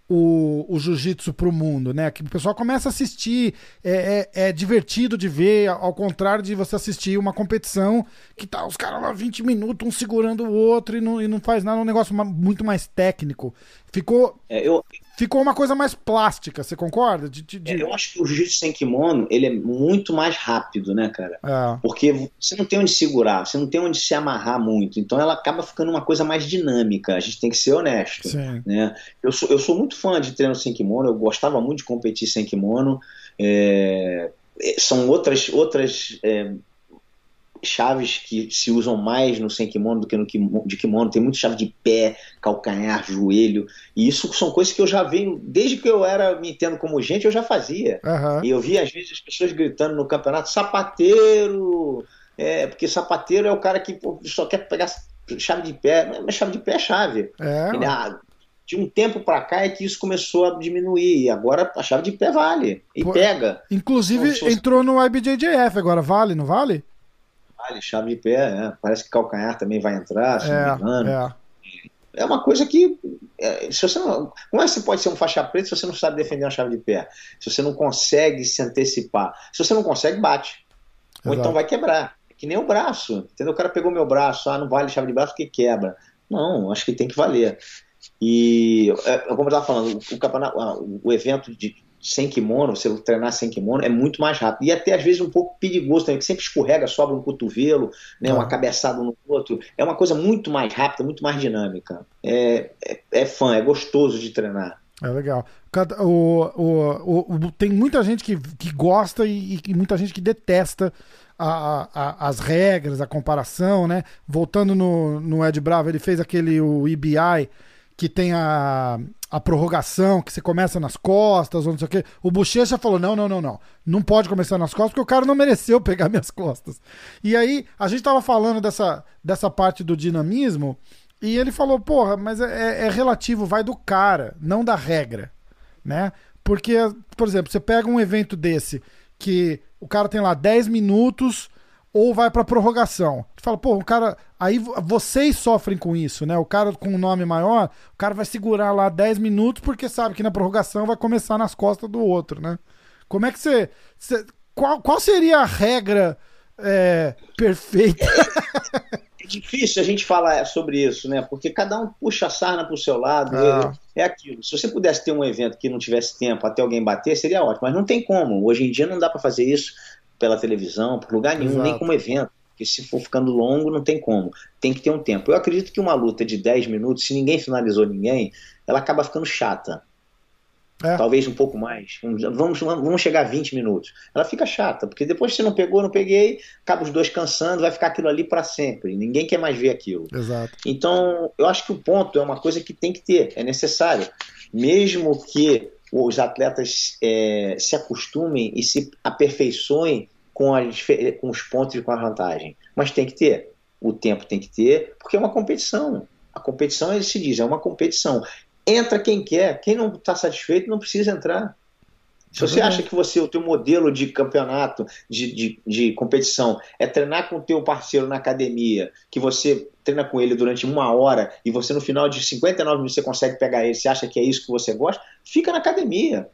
o, o jiu-jitsu pro mundo, né? Que o pessoal começa a assistir, é, é, é, divertido de ver, ao contrário de você assistir uma competição que tá os caras lá 20 minutos, um segurando o outro e não, e não faz nada, é um negócio muito mais técnico. Ficou. É, eu, ficou uma coisa mais plástica, você concorda? De, de, de... É, eu acho que o jiu-jitsu sem kimono, ele é muito mais rápido, né, cara? É. Porque você não tem onde segurar, você não tem onde se amarrar muito, então ela acaba ficando uma coisa mais dinâmica, a gente tem que ser honesto, Sim. né? Eu sou, eu sou muito fã de treino sem kimono, eu gostava muito de competir sem kimono, é, é são outras, outras é, chaves que se usam mais no sem kimono do que no kimono, de kimono. Tem muita chave de pé, calcanhar, joelho. E isso são coisas que eu já venho, desde que eu era me entendo como gente, eu já fazia. Uhum. E eu via às vezes as pessoas gritando no campeonato: sapateiro! É, porque sapateiro é o cara que pô, só quer pegar chave de pé. Mas chave de pé é chave. É. Ele, ah, de um tempo para cá é que isso começou a diminuir. E agora a chave de pé vale. E Pô, pega. Inclusive então, entrou no IBJJF agora, vale, não vale? Vale, chave de pé, né? parece que calcanhar também vai entrar, se é, não me engano. É. é uma coisa que. É, se você não, como é que você pode ser um faixa preta se você não sabe defender uma chave de pé? Se você não consegue se antecipar. Se você não consegue, bate. Exato. Ou então vai quebrar. É que nem o braço. Entendeu? O cara pegou meu braço, ah, não vale chave de braço porque quebra. Não, acho que tem que valer. E, é, como eu estava falando, o, campeonato, o evento de, sem kimono, você treinar sem kimono, é muito mais rápido. E até às vezes um pouco perigoso também, que sempre escorrega, sobra um cotovelo, né, uma cabeçada no outro. É uma coisa muito mais rápida, muito mais dinâmica. É, é, é fã, é gostoso de treinar. É legal. O, o, o, tem muita gente que, que gosta e, e muita gente que detesta a, a, as regras, a comparação, né? Voltando no, no Ed Bravo, ele fez aquele o EBI que tem a, a prorrogação, que você começa nas costas, ou não sei o quê. O Bochecha falou: não, não, não, não. Não pode começar nas costas, porque o cara não mereceu pegar <laughs> minhas costas. E aí, a gente tava falando dessa, dessa parte do dinamismo, e ele falou: porra, mas é, é, é relativo, vai do cara, não da regra. Né? Porque, por exemplo, você pega um evento desse que o cara tem lá 10 minutos ou vai para prorrogação. Tu fala, pô, o cara. Aí vocês sofrem com isso, né? O cara com um nome maior, o cara vai segurar lá 10 minutos porque sabe que na prorrogação vai começar nas costas do outro, né? Como é que você. você qual, qual seria a regra é, perfeita? <laughs> difícil a gente falar sobre isso, né? Porque cada um puxa a sarna pro seu lado. Ah. É, é aquilo. Se você pudesse ter um evento que não tivesse tempo até alguém bater, seria ótimo. Mas não tem como. Hoje em dia não dá para fazer isso pela televisão, por lugar nenhum, Exato. nem como evento. Porque se for ficando longo, não tem como. Tem que ter um tempo. Eu acredito que uma luta de 10 minutos, se ninguém finalizou ninguém, ela acaba ficando chata. É. Talvez um pouco mais. Vamos, vamos chegar a 20 minutos. Ela fica chata, porque depois você não pegou, não peguei, acaba os dois cansando, vai ficar aquilo ali para sempre. Ninguém quer mais ver aquilo. Exato. Então, eu acho que o ponto é uma coisa que tem que ter, é necessário. Mesmo que os atletas é, se acostumem e se aperfeiçoem com, as, com os pontos e com a vantagem. Mas tem que ter. O tempo tem que ter, porque é uma competição. A competição, ele se diz, é uma competição. Entra quem quer, quem não está satisfeito não precisa entrar. Se você acha que você, o teu modelo de campeonato, de, de, de, competição, é treinar com o teu parceiro na academia, que você treina com ele durante uma hora e você no final de 59 minutos você consegue pegar ele, você acha que é isso que você gosta, fica na academia.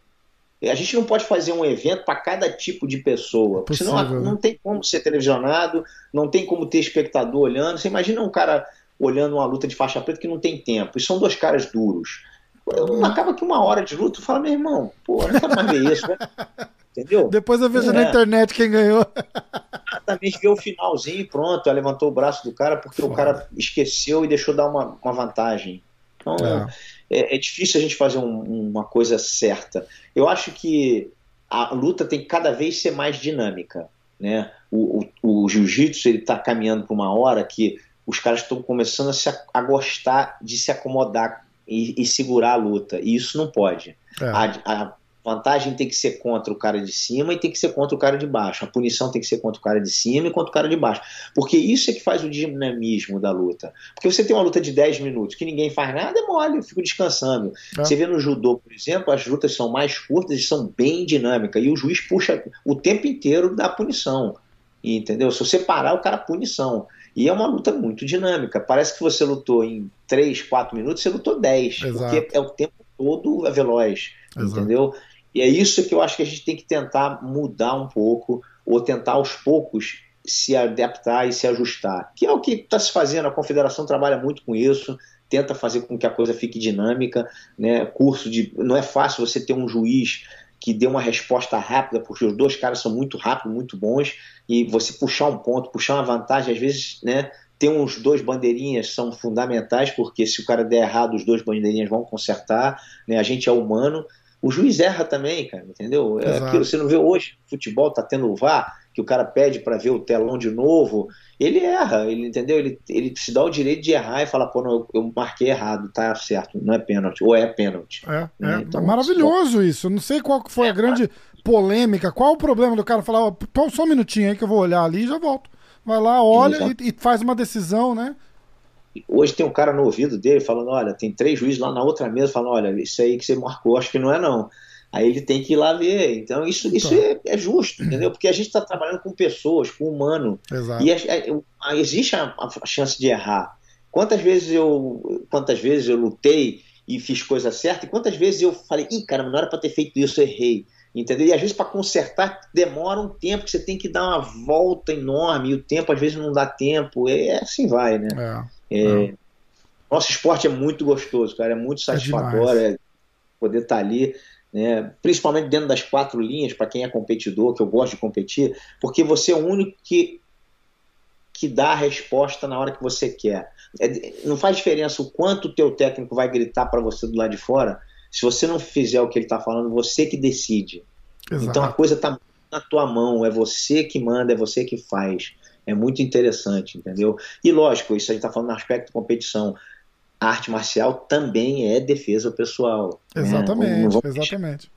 A gente não pode fazer um evento para cada tipo de pessoa, porque senão né? não tem como ser televisionado, não tem como ter espectador olhando. Você imagina um cara olhando uma luta de faixa preta que não tem tempo. E são dois caras duros. Uhum. Acaba que uma hora de luta, tu fala, meu irmão, pô, não quero mais ver isso, né? <laughs> Entendeu? Depois eu vejo é. na internet quem ganhou. Exatamente, vê o finalzinho e pronto. Ela levantou o braço do cara porque Foda. o cara esqueceu e deixou dar uma, uma vantagem. Então é. É, é difícil a gente fazer um, uma coisa certa. Eu acho que a luta tem que cada vez ser mais dinâmica. Né? O, o, o jiu-jitsu está caminhando para uma hora que os caras estão começando a, se, a, gostar de se acomodar e, e, segurar a luta. E isso não pode. É. A, a, vantagem tem que ser contra o cara de cima e tem que ser contra o cara de baixo. A punição tem que ser contra o cara de cima e contra o cara de baixo. Porque isso é que faz o dinamismo da luta. Porque você tem uma luta de 10 minutos que ninguém faz nada, é mole, eu fico descansando. É. Você vê no judô, por exemplo, as lutas são mais curtas e são bem dinâmicas. E o juiz puxa o tempo inteiro da punição. Entendeu? Se você parar, o cara punição. E é uma luta muito dinâmica. Parece que você lutou em 3, 4 minutos, você lutou 10. Exato. Porque é o tempo todo é veloz. Exato. Entendeu? E é isso que eu acho que a gente tem que tentar mudar um pouco, ou tentar aos poucos se adaptar e se ajustar. Que é o que está se fazendo, a confederação trabalha muito com isso, tenta fazer com que a coisa fique dinâmica, né? Curso de. Não é fácil você ter um juiz que dê uma resposta rápida, porque os dois caras são muito rápidos, muito bons, e você puxar um ponto, puxar uma vantagem, às vezes, né? Ter uns dois bandeirinhas são fundamentais, porque se o cara der errado, os dois bandeirinhas vão consertar, né? A gente é humano. O juiz erra também, cara, entendeu? É aquilo, você não vê hoje, futebol tá tendo o VAR, que o cara pede para ver o telão de novo, ele erra, ele entendeu? Ele, ele se dá o direito de errar e falar, pô, não, eu, eu marquei errado, tá certo, não é pênalti, ou é pênalti. É, né? é, então, maravilhoso isso. Não sei qual foi a grande polêmica, qual o problema do cara falar, ó, só um minutinho aí que eu vou olhar ali e já volto. Vai lá, olha e, e, faz uma decisão, né? Hoje tem um cara no ouvido dele falando, olha, tem três juízes lá na outra mesa falando, olha, isso aí que você marcou, acho que não é não. Aí ele tem que ir lá ver. Então, isso, isso é, é justo, entendeu? Porque a gente está trabalhando com pessoas, com humano. Exato. E a, a, existe a, a, chance de errar. Quantas vezes eu, quantas vezes eu lutei e fiz coisa certa, e quantas vezes eu falei, ih, cara, não era para ter feito isso, eu errei. Entendeu? E às vezes para consertar demora um tempo, que você tem que dar uma volta enorme, e o tempo às vezes não dá tempo, é assim vai, né? É, é. Nosso esporte é muito gostoso, cara, é muito é satisfatório é poder estar tá ali né? principalmente dentro das quatro linhas, para quem é competidor, que eu gosto de competir, porque você é o único que, que dá a resposta na hora que você quer. É, não faz diferença o quanto o teu técnico vai gritar para você do lado de fora, se você não fizer o que ele está falando, você que decide. Exato. Então a coisa está na tua mão, é você que manda, é você que faz. É muito interessante, entendeu? E lógico, isso a gente está falando no aspecto de competição a arte marcial também é defesa pessoal. Né? Exatamente, né? exatamente.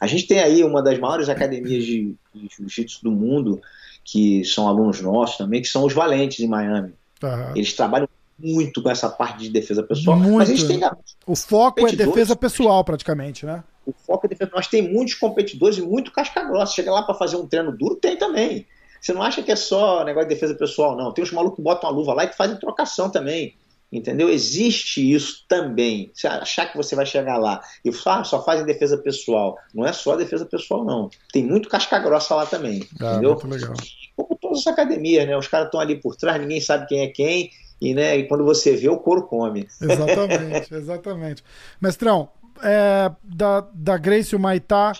A gente tem aí uma das maiores academias de, de jiu-jitsu do mundo, que são alunos nossos também, que são os Valentes em Miami. Uhum. Eles trabalham muito com essa parte de defesa pessoal. Muito. Mas a gente tem o foco é defesa pessoal, praticamente, né? O foco é defesa. Nós tem muitos competidores e muito casca grossa. Chega lá para fazer um treino duro, tem também. Você não acha que é só negócio de defesa pessoal, não. Tem uns malucos que botam a luva lá e que fazem trocação também. Entendeu? Existe isso também. Se achar que você vai chegar lá e ah, só faz em defesa pessoal. Não é só defesa pessoal, não. Tem muito casca grossa lá também. Ah, entendeu? Muito legal. Como todas as academias, né? Os caras estão ali por trás, ninguém sabe quem é quem, e, né, e quando você vê, o couro come. <laughs> Exatamente, exatamente. Mestrão, é, da, da Grace Maitá,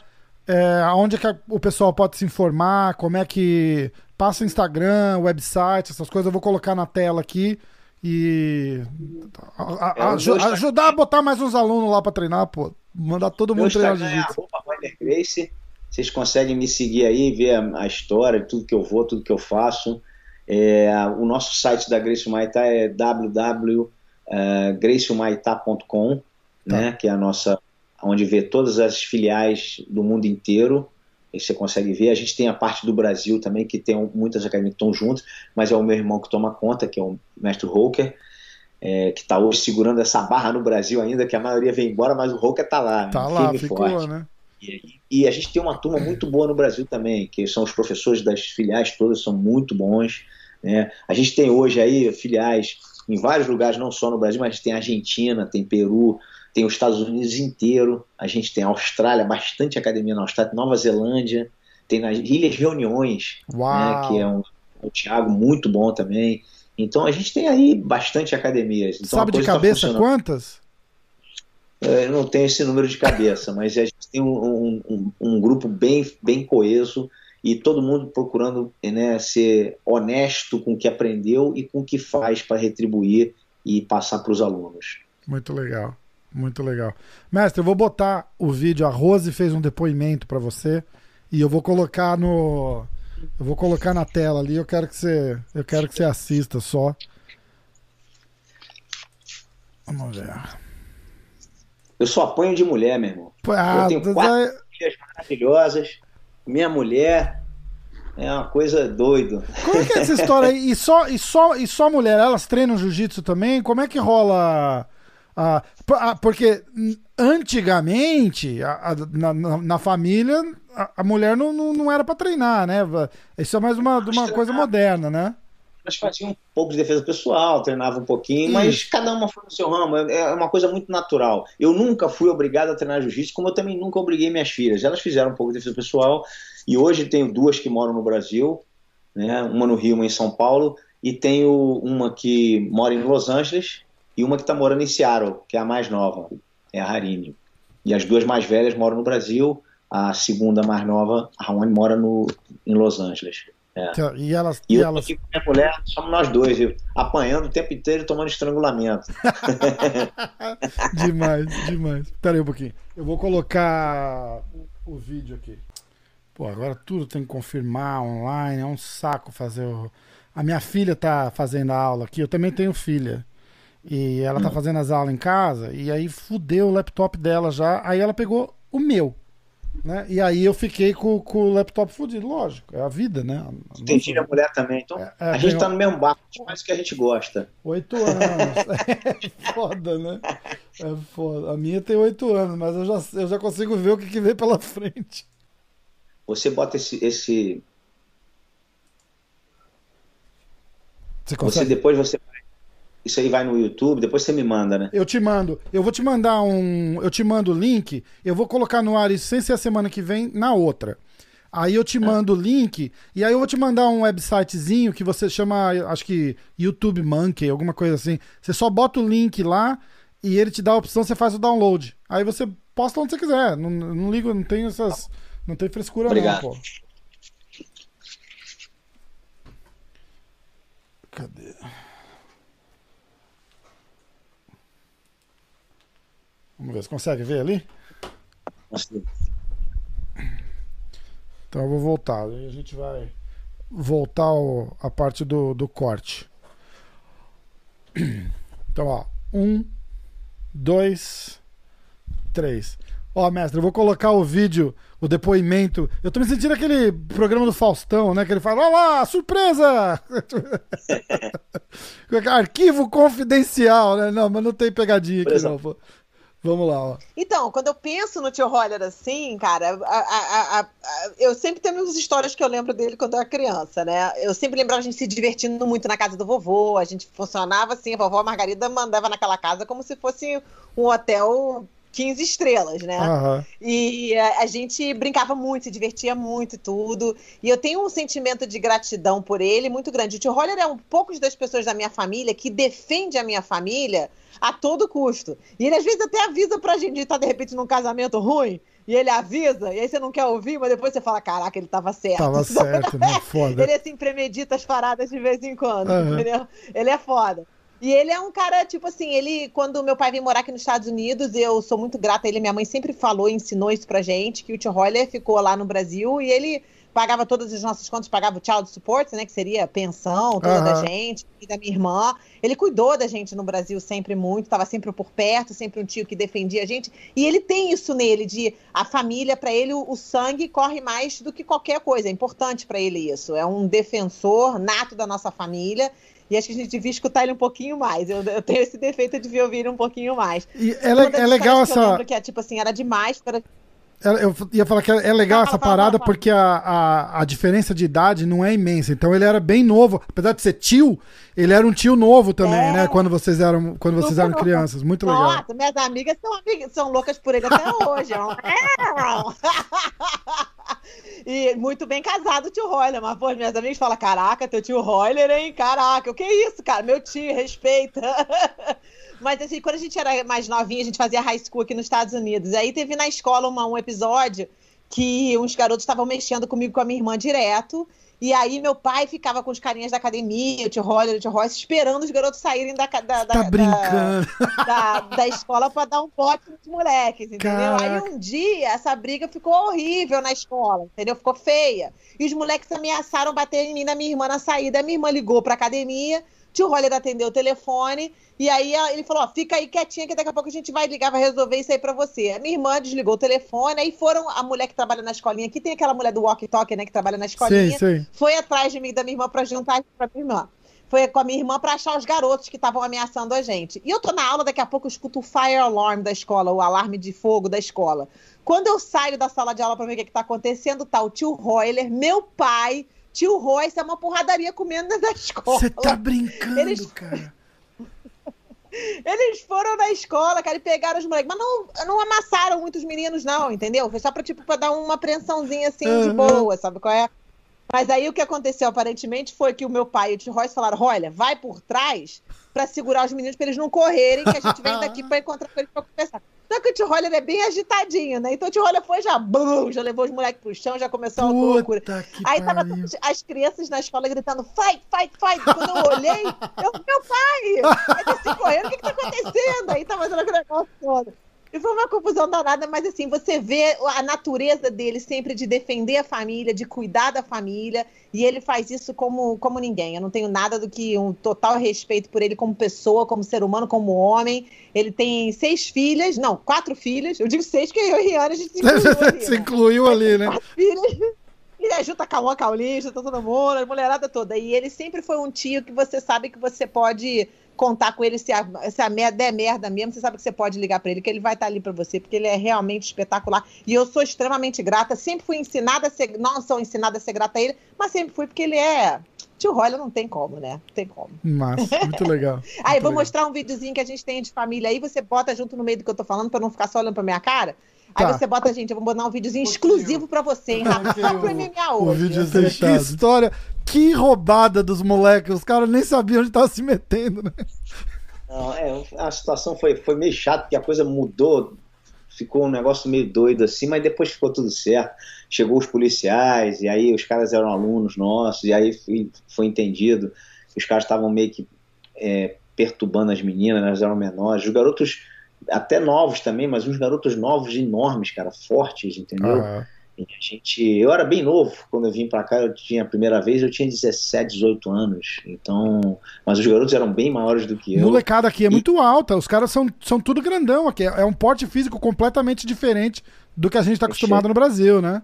é, onde é que o pessoal pode se informar? Como é que. Passa Instagram, website, essas coisas, eu vou colocar na tela aqui e a, a, é, ajudar a botar mais uns alunos lá para treinar, pô. Mandar todo mundo treinar jiu-jitsu. É. Vocês conseguem me seguir aí, ver a, a, história, tudo que eu vou, tudo que eu faço. É, o nosso site da Grace Maitá é www.gracemaitá.com, tá. né, que é a nossa onde vê todas as filiais do mundo inteiro. E você consegue ver. A gente tem a parte do Brasil também, que tem muitas academias que estão juntas, mas é o meu irmão que toma conta, que é o mestre Roker, é, que está hoje segurando essa barra no Brasil ainda, que a maioria vem embora, mas o Roker está lá. Tá lá, ficou, forte. né? E, e, a gente tem uma turma muito boa no Brasil também, que são os professores das filiais todas, são muito bons. Né? A gente tem hoje aí filiais em vários lugares, não só no Brasil, mas tem Argentina, tem Peru, tem os Estados Unidos inteiro, a gente tem a Austrália, bastante academia na Austrália, Nova Zelândia, tem nas Ilhas Reuniões, né, que é um, um Thiago muito bom também. Então a gente tem aí bastante academias. Então, Sabe de tá cabeça tá quantas? É, eu não tenho esse número de cabeça, <laughs> mas a gente tem um, um, um, grupo bem, bem coeso e todo mundo procurando né, ser honesto com o que aprendeu e com o que faz para retribuir e passar para os alunos. Muito legal. Muito legal. Mestre, eu vou botar o vídeo. A Rose fez um depoimento para você e eu vou colocar no eu vou colocar na tela ali. Eu quero que você eu quero que você assista só. Vamos ver. Eu só apanho de mulher, meu irmão. Ah, eu tenho quatro é... filhas maravilhosas. Minha mulher é uma coisa doido. Como é que é essa história aí? E só, e só, e só mulher, elas treinam jiu-jitsu também? Como é que rola ah, ah, porque antigamente, a, a, na, na, família, a, a mulher não, não, não era para treinar, né? Isso é mais uma, uma coisa moderna, né? Nós fazíamos um pouco de defesa pessoal, treinava um pouquinho, Isso. mas cada uma foi no seu ramo, é, é uma coisa muito natural. Eu nunca fui obrigado a treinar jiu-jitsu, como eu também nunca obriguei minhas filhas. Elas fizeram um pouco de defesa pessoal, e hoje tenho duas que moram no Brasil, né? uma no Rio, uma em São Paulo, e tenho uma que mora em Los Angeles, e uma que está morando em Seattle, que é a mais nova, é a Harine. E as duas mais velhas moram no Brasil, a segunda mais nova, a Raoni, mora no, em Los Angeles. É. Então, e elas. E, eu elas... aqui com minha mulher, somos nós dois, viu? apanhando o tempo inteiro e tomando estrangulamento. <laughs> demais, demais. Pera aí um pouquinho. Eu vou colocar o, o vídeo aqui. Pô, agora tudo tem que confirmar online, é um saco fazer o. A minha filha tá fazendo a aula aqui, eu também tenho filha. E ela tá fazendo as aulas em casa, e aí fudeu o laptop dela já. Aí ela pegou o meu. Né? E aí eu fiquei com, com o laptop fudido, lógico, é a vida, né? A Tem filha mulher também, então é, é, a gente tá no mesmo barco, mas que a gente gosta. Oito anos, <laughs> é foda, né? É foda. A minha tem oito anos, mas eu já, eu já consigo ver o que, que vem pela frente. Você bota esse, esse... Você, você depois você isso aí vai no YouTube, depois você me manda, né? Eu te mando. Eu vou te mandar um. Eu te mando o link. Eu vou colocar no ar isso sem ser a semana que vem, na outra. Aí eu te tá. mando o link. E aí eu vou te mandar um websitezinho que você chama, acho que YouTube Monkey, alguma coisa assim. Você só bota o link lá e ele te dá a opção, você faz o download. Aí você posta onde você quiser. Não, não ligo, não tem essas. Não tem frescura, Obrigado. não, pô. Cadê? Vamos ver, você consegue ver ali? Consigo. Então eu vou voltar. Aí a gente vai voltar ao, a parte do, do corte. Então, ó. Um, dois, três. Ó, mestre, eu vou colocar o vídeo, o depoimento. Eu tô me sentindo aquele programa do Faustão, né? Que ele fala: Olha lá, surpresa! <laughs> <laughs> Arquivo confidencial, né? Não, mas não tem pegadinha aqui, não. Vamos lá, ó. Então, quando eu penso no tio Roller assim, cara, a, a, a, eu sempre tenho umas histórias que eu lembro dele quando eu era criança, né? Eu sempre lembro a gente se divertindo muito na casa do vovô, a gente funcionava assim, a vovó Margarida mandava naquela casa como se fosse um hotel 15 estrelas, né? Aham. E a, a gente brincava muito, se divertia muito e tudo. E eu tenho um sentimento de gratidão por ele muito grande. O tio Roller é um pouco das pessoas da minha família que defende a minha família a todo custo. E ele às vezes até avisa pra gente estar de repente num casamento ruim. E ele avisa, e aí você não quer ouvir, mas depois você fala: caraca, ele tava certo. Tava certo, né? <laughs> Foda. Ele assim premedita as paradas de vez em quando, Aham. entendeu? Ele é foda. E ele é um cara, tipo assim, ele, quando meu pai veio morar aqui nos Estados Unidos, eu sou muito grata a ele. Minha mãe sempre falou, ensinou isso pra gente, que o tio Roller ficou lá no Brasil e ele pagava todas as nossas contas, pagava o child support, né, que seria pensão toda da Aham. gente, e da minha irmã. Ele cuidou da gente no Brasil sempre muito, estava sempre por perto, sempre um tio que defendia a gente. E ele tem isso nele, de a família, para ele, o, o sangue corre mais do que qualquer coisa. É importante para ele isso. É um defensor nato da nossa família. E acho que a gente devia escutar ele um pouquinho mais. Eu, eu tenho esse defeito de ouvir ele um pouquinho mais. E é, é legal eu essa. lembro que é tipo assim, era demais para é- Eu ia falar que é é legal essa parada porque a, a, a diferença de idade não é imensa. Então ele era bem novo. Apesar de ser tio, ele era um tio novo também, É. né? Quando vocês eram, quando vocês eram crianças. Muito legal. Nossa, minhas amigas são, amigas, são loucas por ele até <laughs> hoje. <laughs> e muito bem casado o tio Royler, mas pô, minhas amigas falam: caraca, teu tio Royler, hein? Caraca, o que é isso, cara? Meu tio, respeita. <laughs> Mas assim, quando a gente era mais novinha, a gente fazia high school aqui nos Estados Unidos. Aí teve na escola uma- um episódio que uns garotos estavam mexendo comigo com a minha irmã direto. E aí meu pai ficava com os carinhas da academia, o tio Roller, o tio Royce, esperando os garotos saírem da, da, da, Tá da- da, da escola pra dar um pote nos moleques, entendeu? Caraca. Aí um dia essa briga ficou horrível na escola, entendeu? Ficou feia. E os moleques ameaçaram bater em mim na minha irmã na saída. A minha irmã ligou pra academia, tio Roller atendeu o telefone, e aí ele falou: ó, fica aí quietinha que daqui a pouco a gente vai ligar, vai resolver isso aí pra você. A minha irmã desligou o telefone, aí foram a mulher que trabalha na escolinha, aqui tem aquela mulher do walkie-talkie, né, que trabalha na escolinha Sei, sei. foi atrás de mim da minha irmã pra juntar pra minha irmã. Foi com a minha irmã pra achar os garotos que estavam ameaçando a gente. E eu tô na aula, daqui a pouco eu escuto o fire alarm da escola, o alarme de fogo da escola. Quando eu saio da sala de aula pra ver o que, que tá acontecendo, tá o tio Royler, meu pai, tio Royce, é uma porradaria comendo dentro da escola. Você tá brincando, Eles- cara. <laughs> Eles foram na escola, cara, e pegaram os moleques. Mas não, não amassaram muitos meninos, não, entendeu? Foi só pra, tipo, pra dar uma apreensãozinha assim, de Aham. boa, sabe qual é? Mas aí o que aconteceu, aparentemente, foi que o meu pai e o tio Royce falaram: olha, vai por trás pra segurar os meninos pra eles não correrem, que a gente vem daqui <laughs> pra encontrar com eles pra conversar. Só que o tio Roller é bem agitadinho, né? Então o tio Roller foi já, bum, já levou os moleques pro chão, já começou a loucura. Aí tava todas as crianças na escola gritando, fight, fight, fight. Quando eu olhei, eu, meu pai! Ele assim, correndo, o que que tá acontecendo? Aí tava fazendo aquele negócio todo. E foi uma confusão danada, mas assim, você vê a natureza dele sempre de defender a família, de cuidar da família, e ele faz isso como, como ninguém. Eu não tenho nada do que um total respeito por ele como pessoa, como ser humano, como homem. Ele tem seis filhas, não, quatro filhas. Eu digo seis, porque eu e Rihanna a gente se incluiu ali, né? <laughs> incluiu ali, né? filhas. Ele ajuda a Cauã Caulista, tá todo mundo, a mulherada toda. E ele sempre foi um tio que você sabe que você pode contar com ele se a, se a merda der merda mesmo, você sabe que você pode ligar pra ele, que ele vai estar ali pra você, porque ele é realmente espetacular. E eu sou extremamente grata, sempre fui ensinada a ser, não sou ensinada a ser grata a ele, mas sempre fui porque ele é. Tio Royler não tem como, né? Não tem como. Massa, muito legal. <laughs> Aí, Muito vou legal. mostrar um videozinho que a gente tem de família aí, você bota junto no meio do que eu tô falando, pra não ficar só olhando pra minha cara. Aí Tá. você bota, gente, eu vou botar um videozinho exclusivo pra você, hein, Rafa? Só pro MMA O hoje. vídeo Que história, que roubada dos moleques. Os caras nem sabiam onde tava se metendo, né? Não, é, a situação foi, foi meio chata, porque a coisa mudou, ficou um negócio meio doido assim, mas depois ficou tudo certo. Chegou os policiais, e aí os caras eram alunos nossos, e aí foi, foi entendido que os caras estavam meio que é, perturbando as meninas, elas eram menores. Os garotos, até novos também, mas uns garotos novos enormes, cara, fortes, entendeu? Aham. E a gente, eu era bem novo quando eu vim pra cá, eu tinha a primeira vez, eu tinha 17, 18 anos. Então, mas os garotos eram bem maiores do que eu. Molecada aqui é muito alta. Os caras são, são tudo grandão aqui. É um porte físico completamente diferente do que a gente tá acostumado no Brasil, né?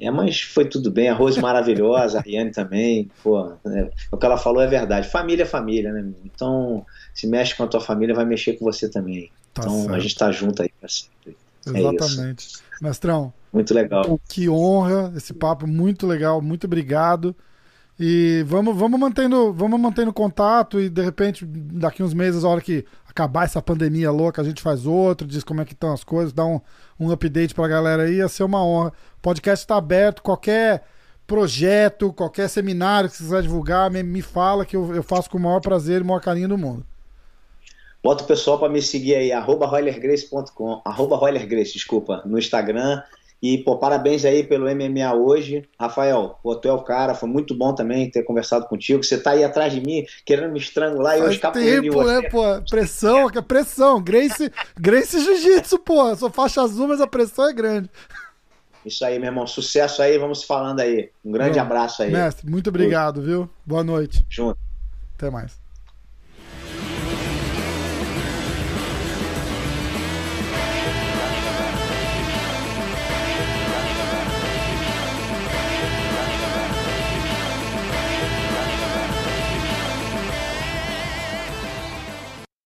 É, mas foi tudo bem, a Rose maravilhosa, a Riane também, pô, é, o que ela falou é verdade. Família é família, né? Então, se mexe com a tua família, vai mexer com você também. Tá então, certo. a gente tá junto aí pra sempre. É Exatamente. Mestrão, Muito legal. que honra esse papo, muito legal, muito obrigado. E vamos, vamos mantendo, vamos mantendo contato e de repente daqui uns meses, a hora que acabar essa pandemia louca, a gente faz outro, diz como é que estão as coisas, dá um, um update pra galera aí, ia ser uma honra. O podcast está aberto, qualquer projeto, qualquer seminário que você quiser divulgar, me, me fala que eu, eu faço com o maior prazer e o maior carinho do mundo. Bota o pessoal para me seguir aí, arroba roilergrace.com, arroba roilergrace, desculpa, no Instagram. E, pô, parabéns aí pelo MMA hoje. Rafael, pô, tu é o cara, foi muito bom também ter conversado contigo. Você tá aí atrás de mim, querendo me estrangular e eu escapo tempo, você. né, pô? Pressão, que é pressão. Grace, Grace Jiu-Jitsu, pô. Sou faixa azul, mas a pressão é grande. Isso aí, meu irmão. Sucesso aí, vamos falando aí. Um grande Bom, abraço aí. Mestre, muito obrigado, viu? Boa noite. Junto. Até mais.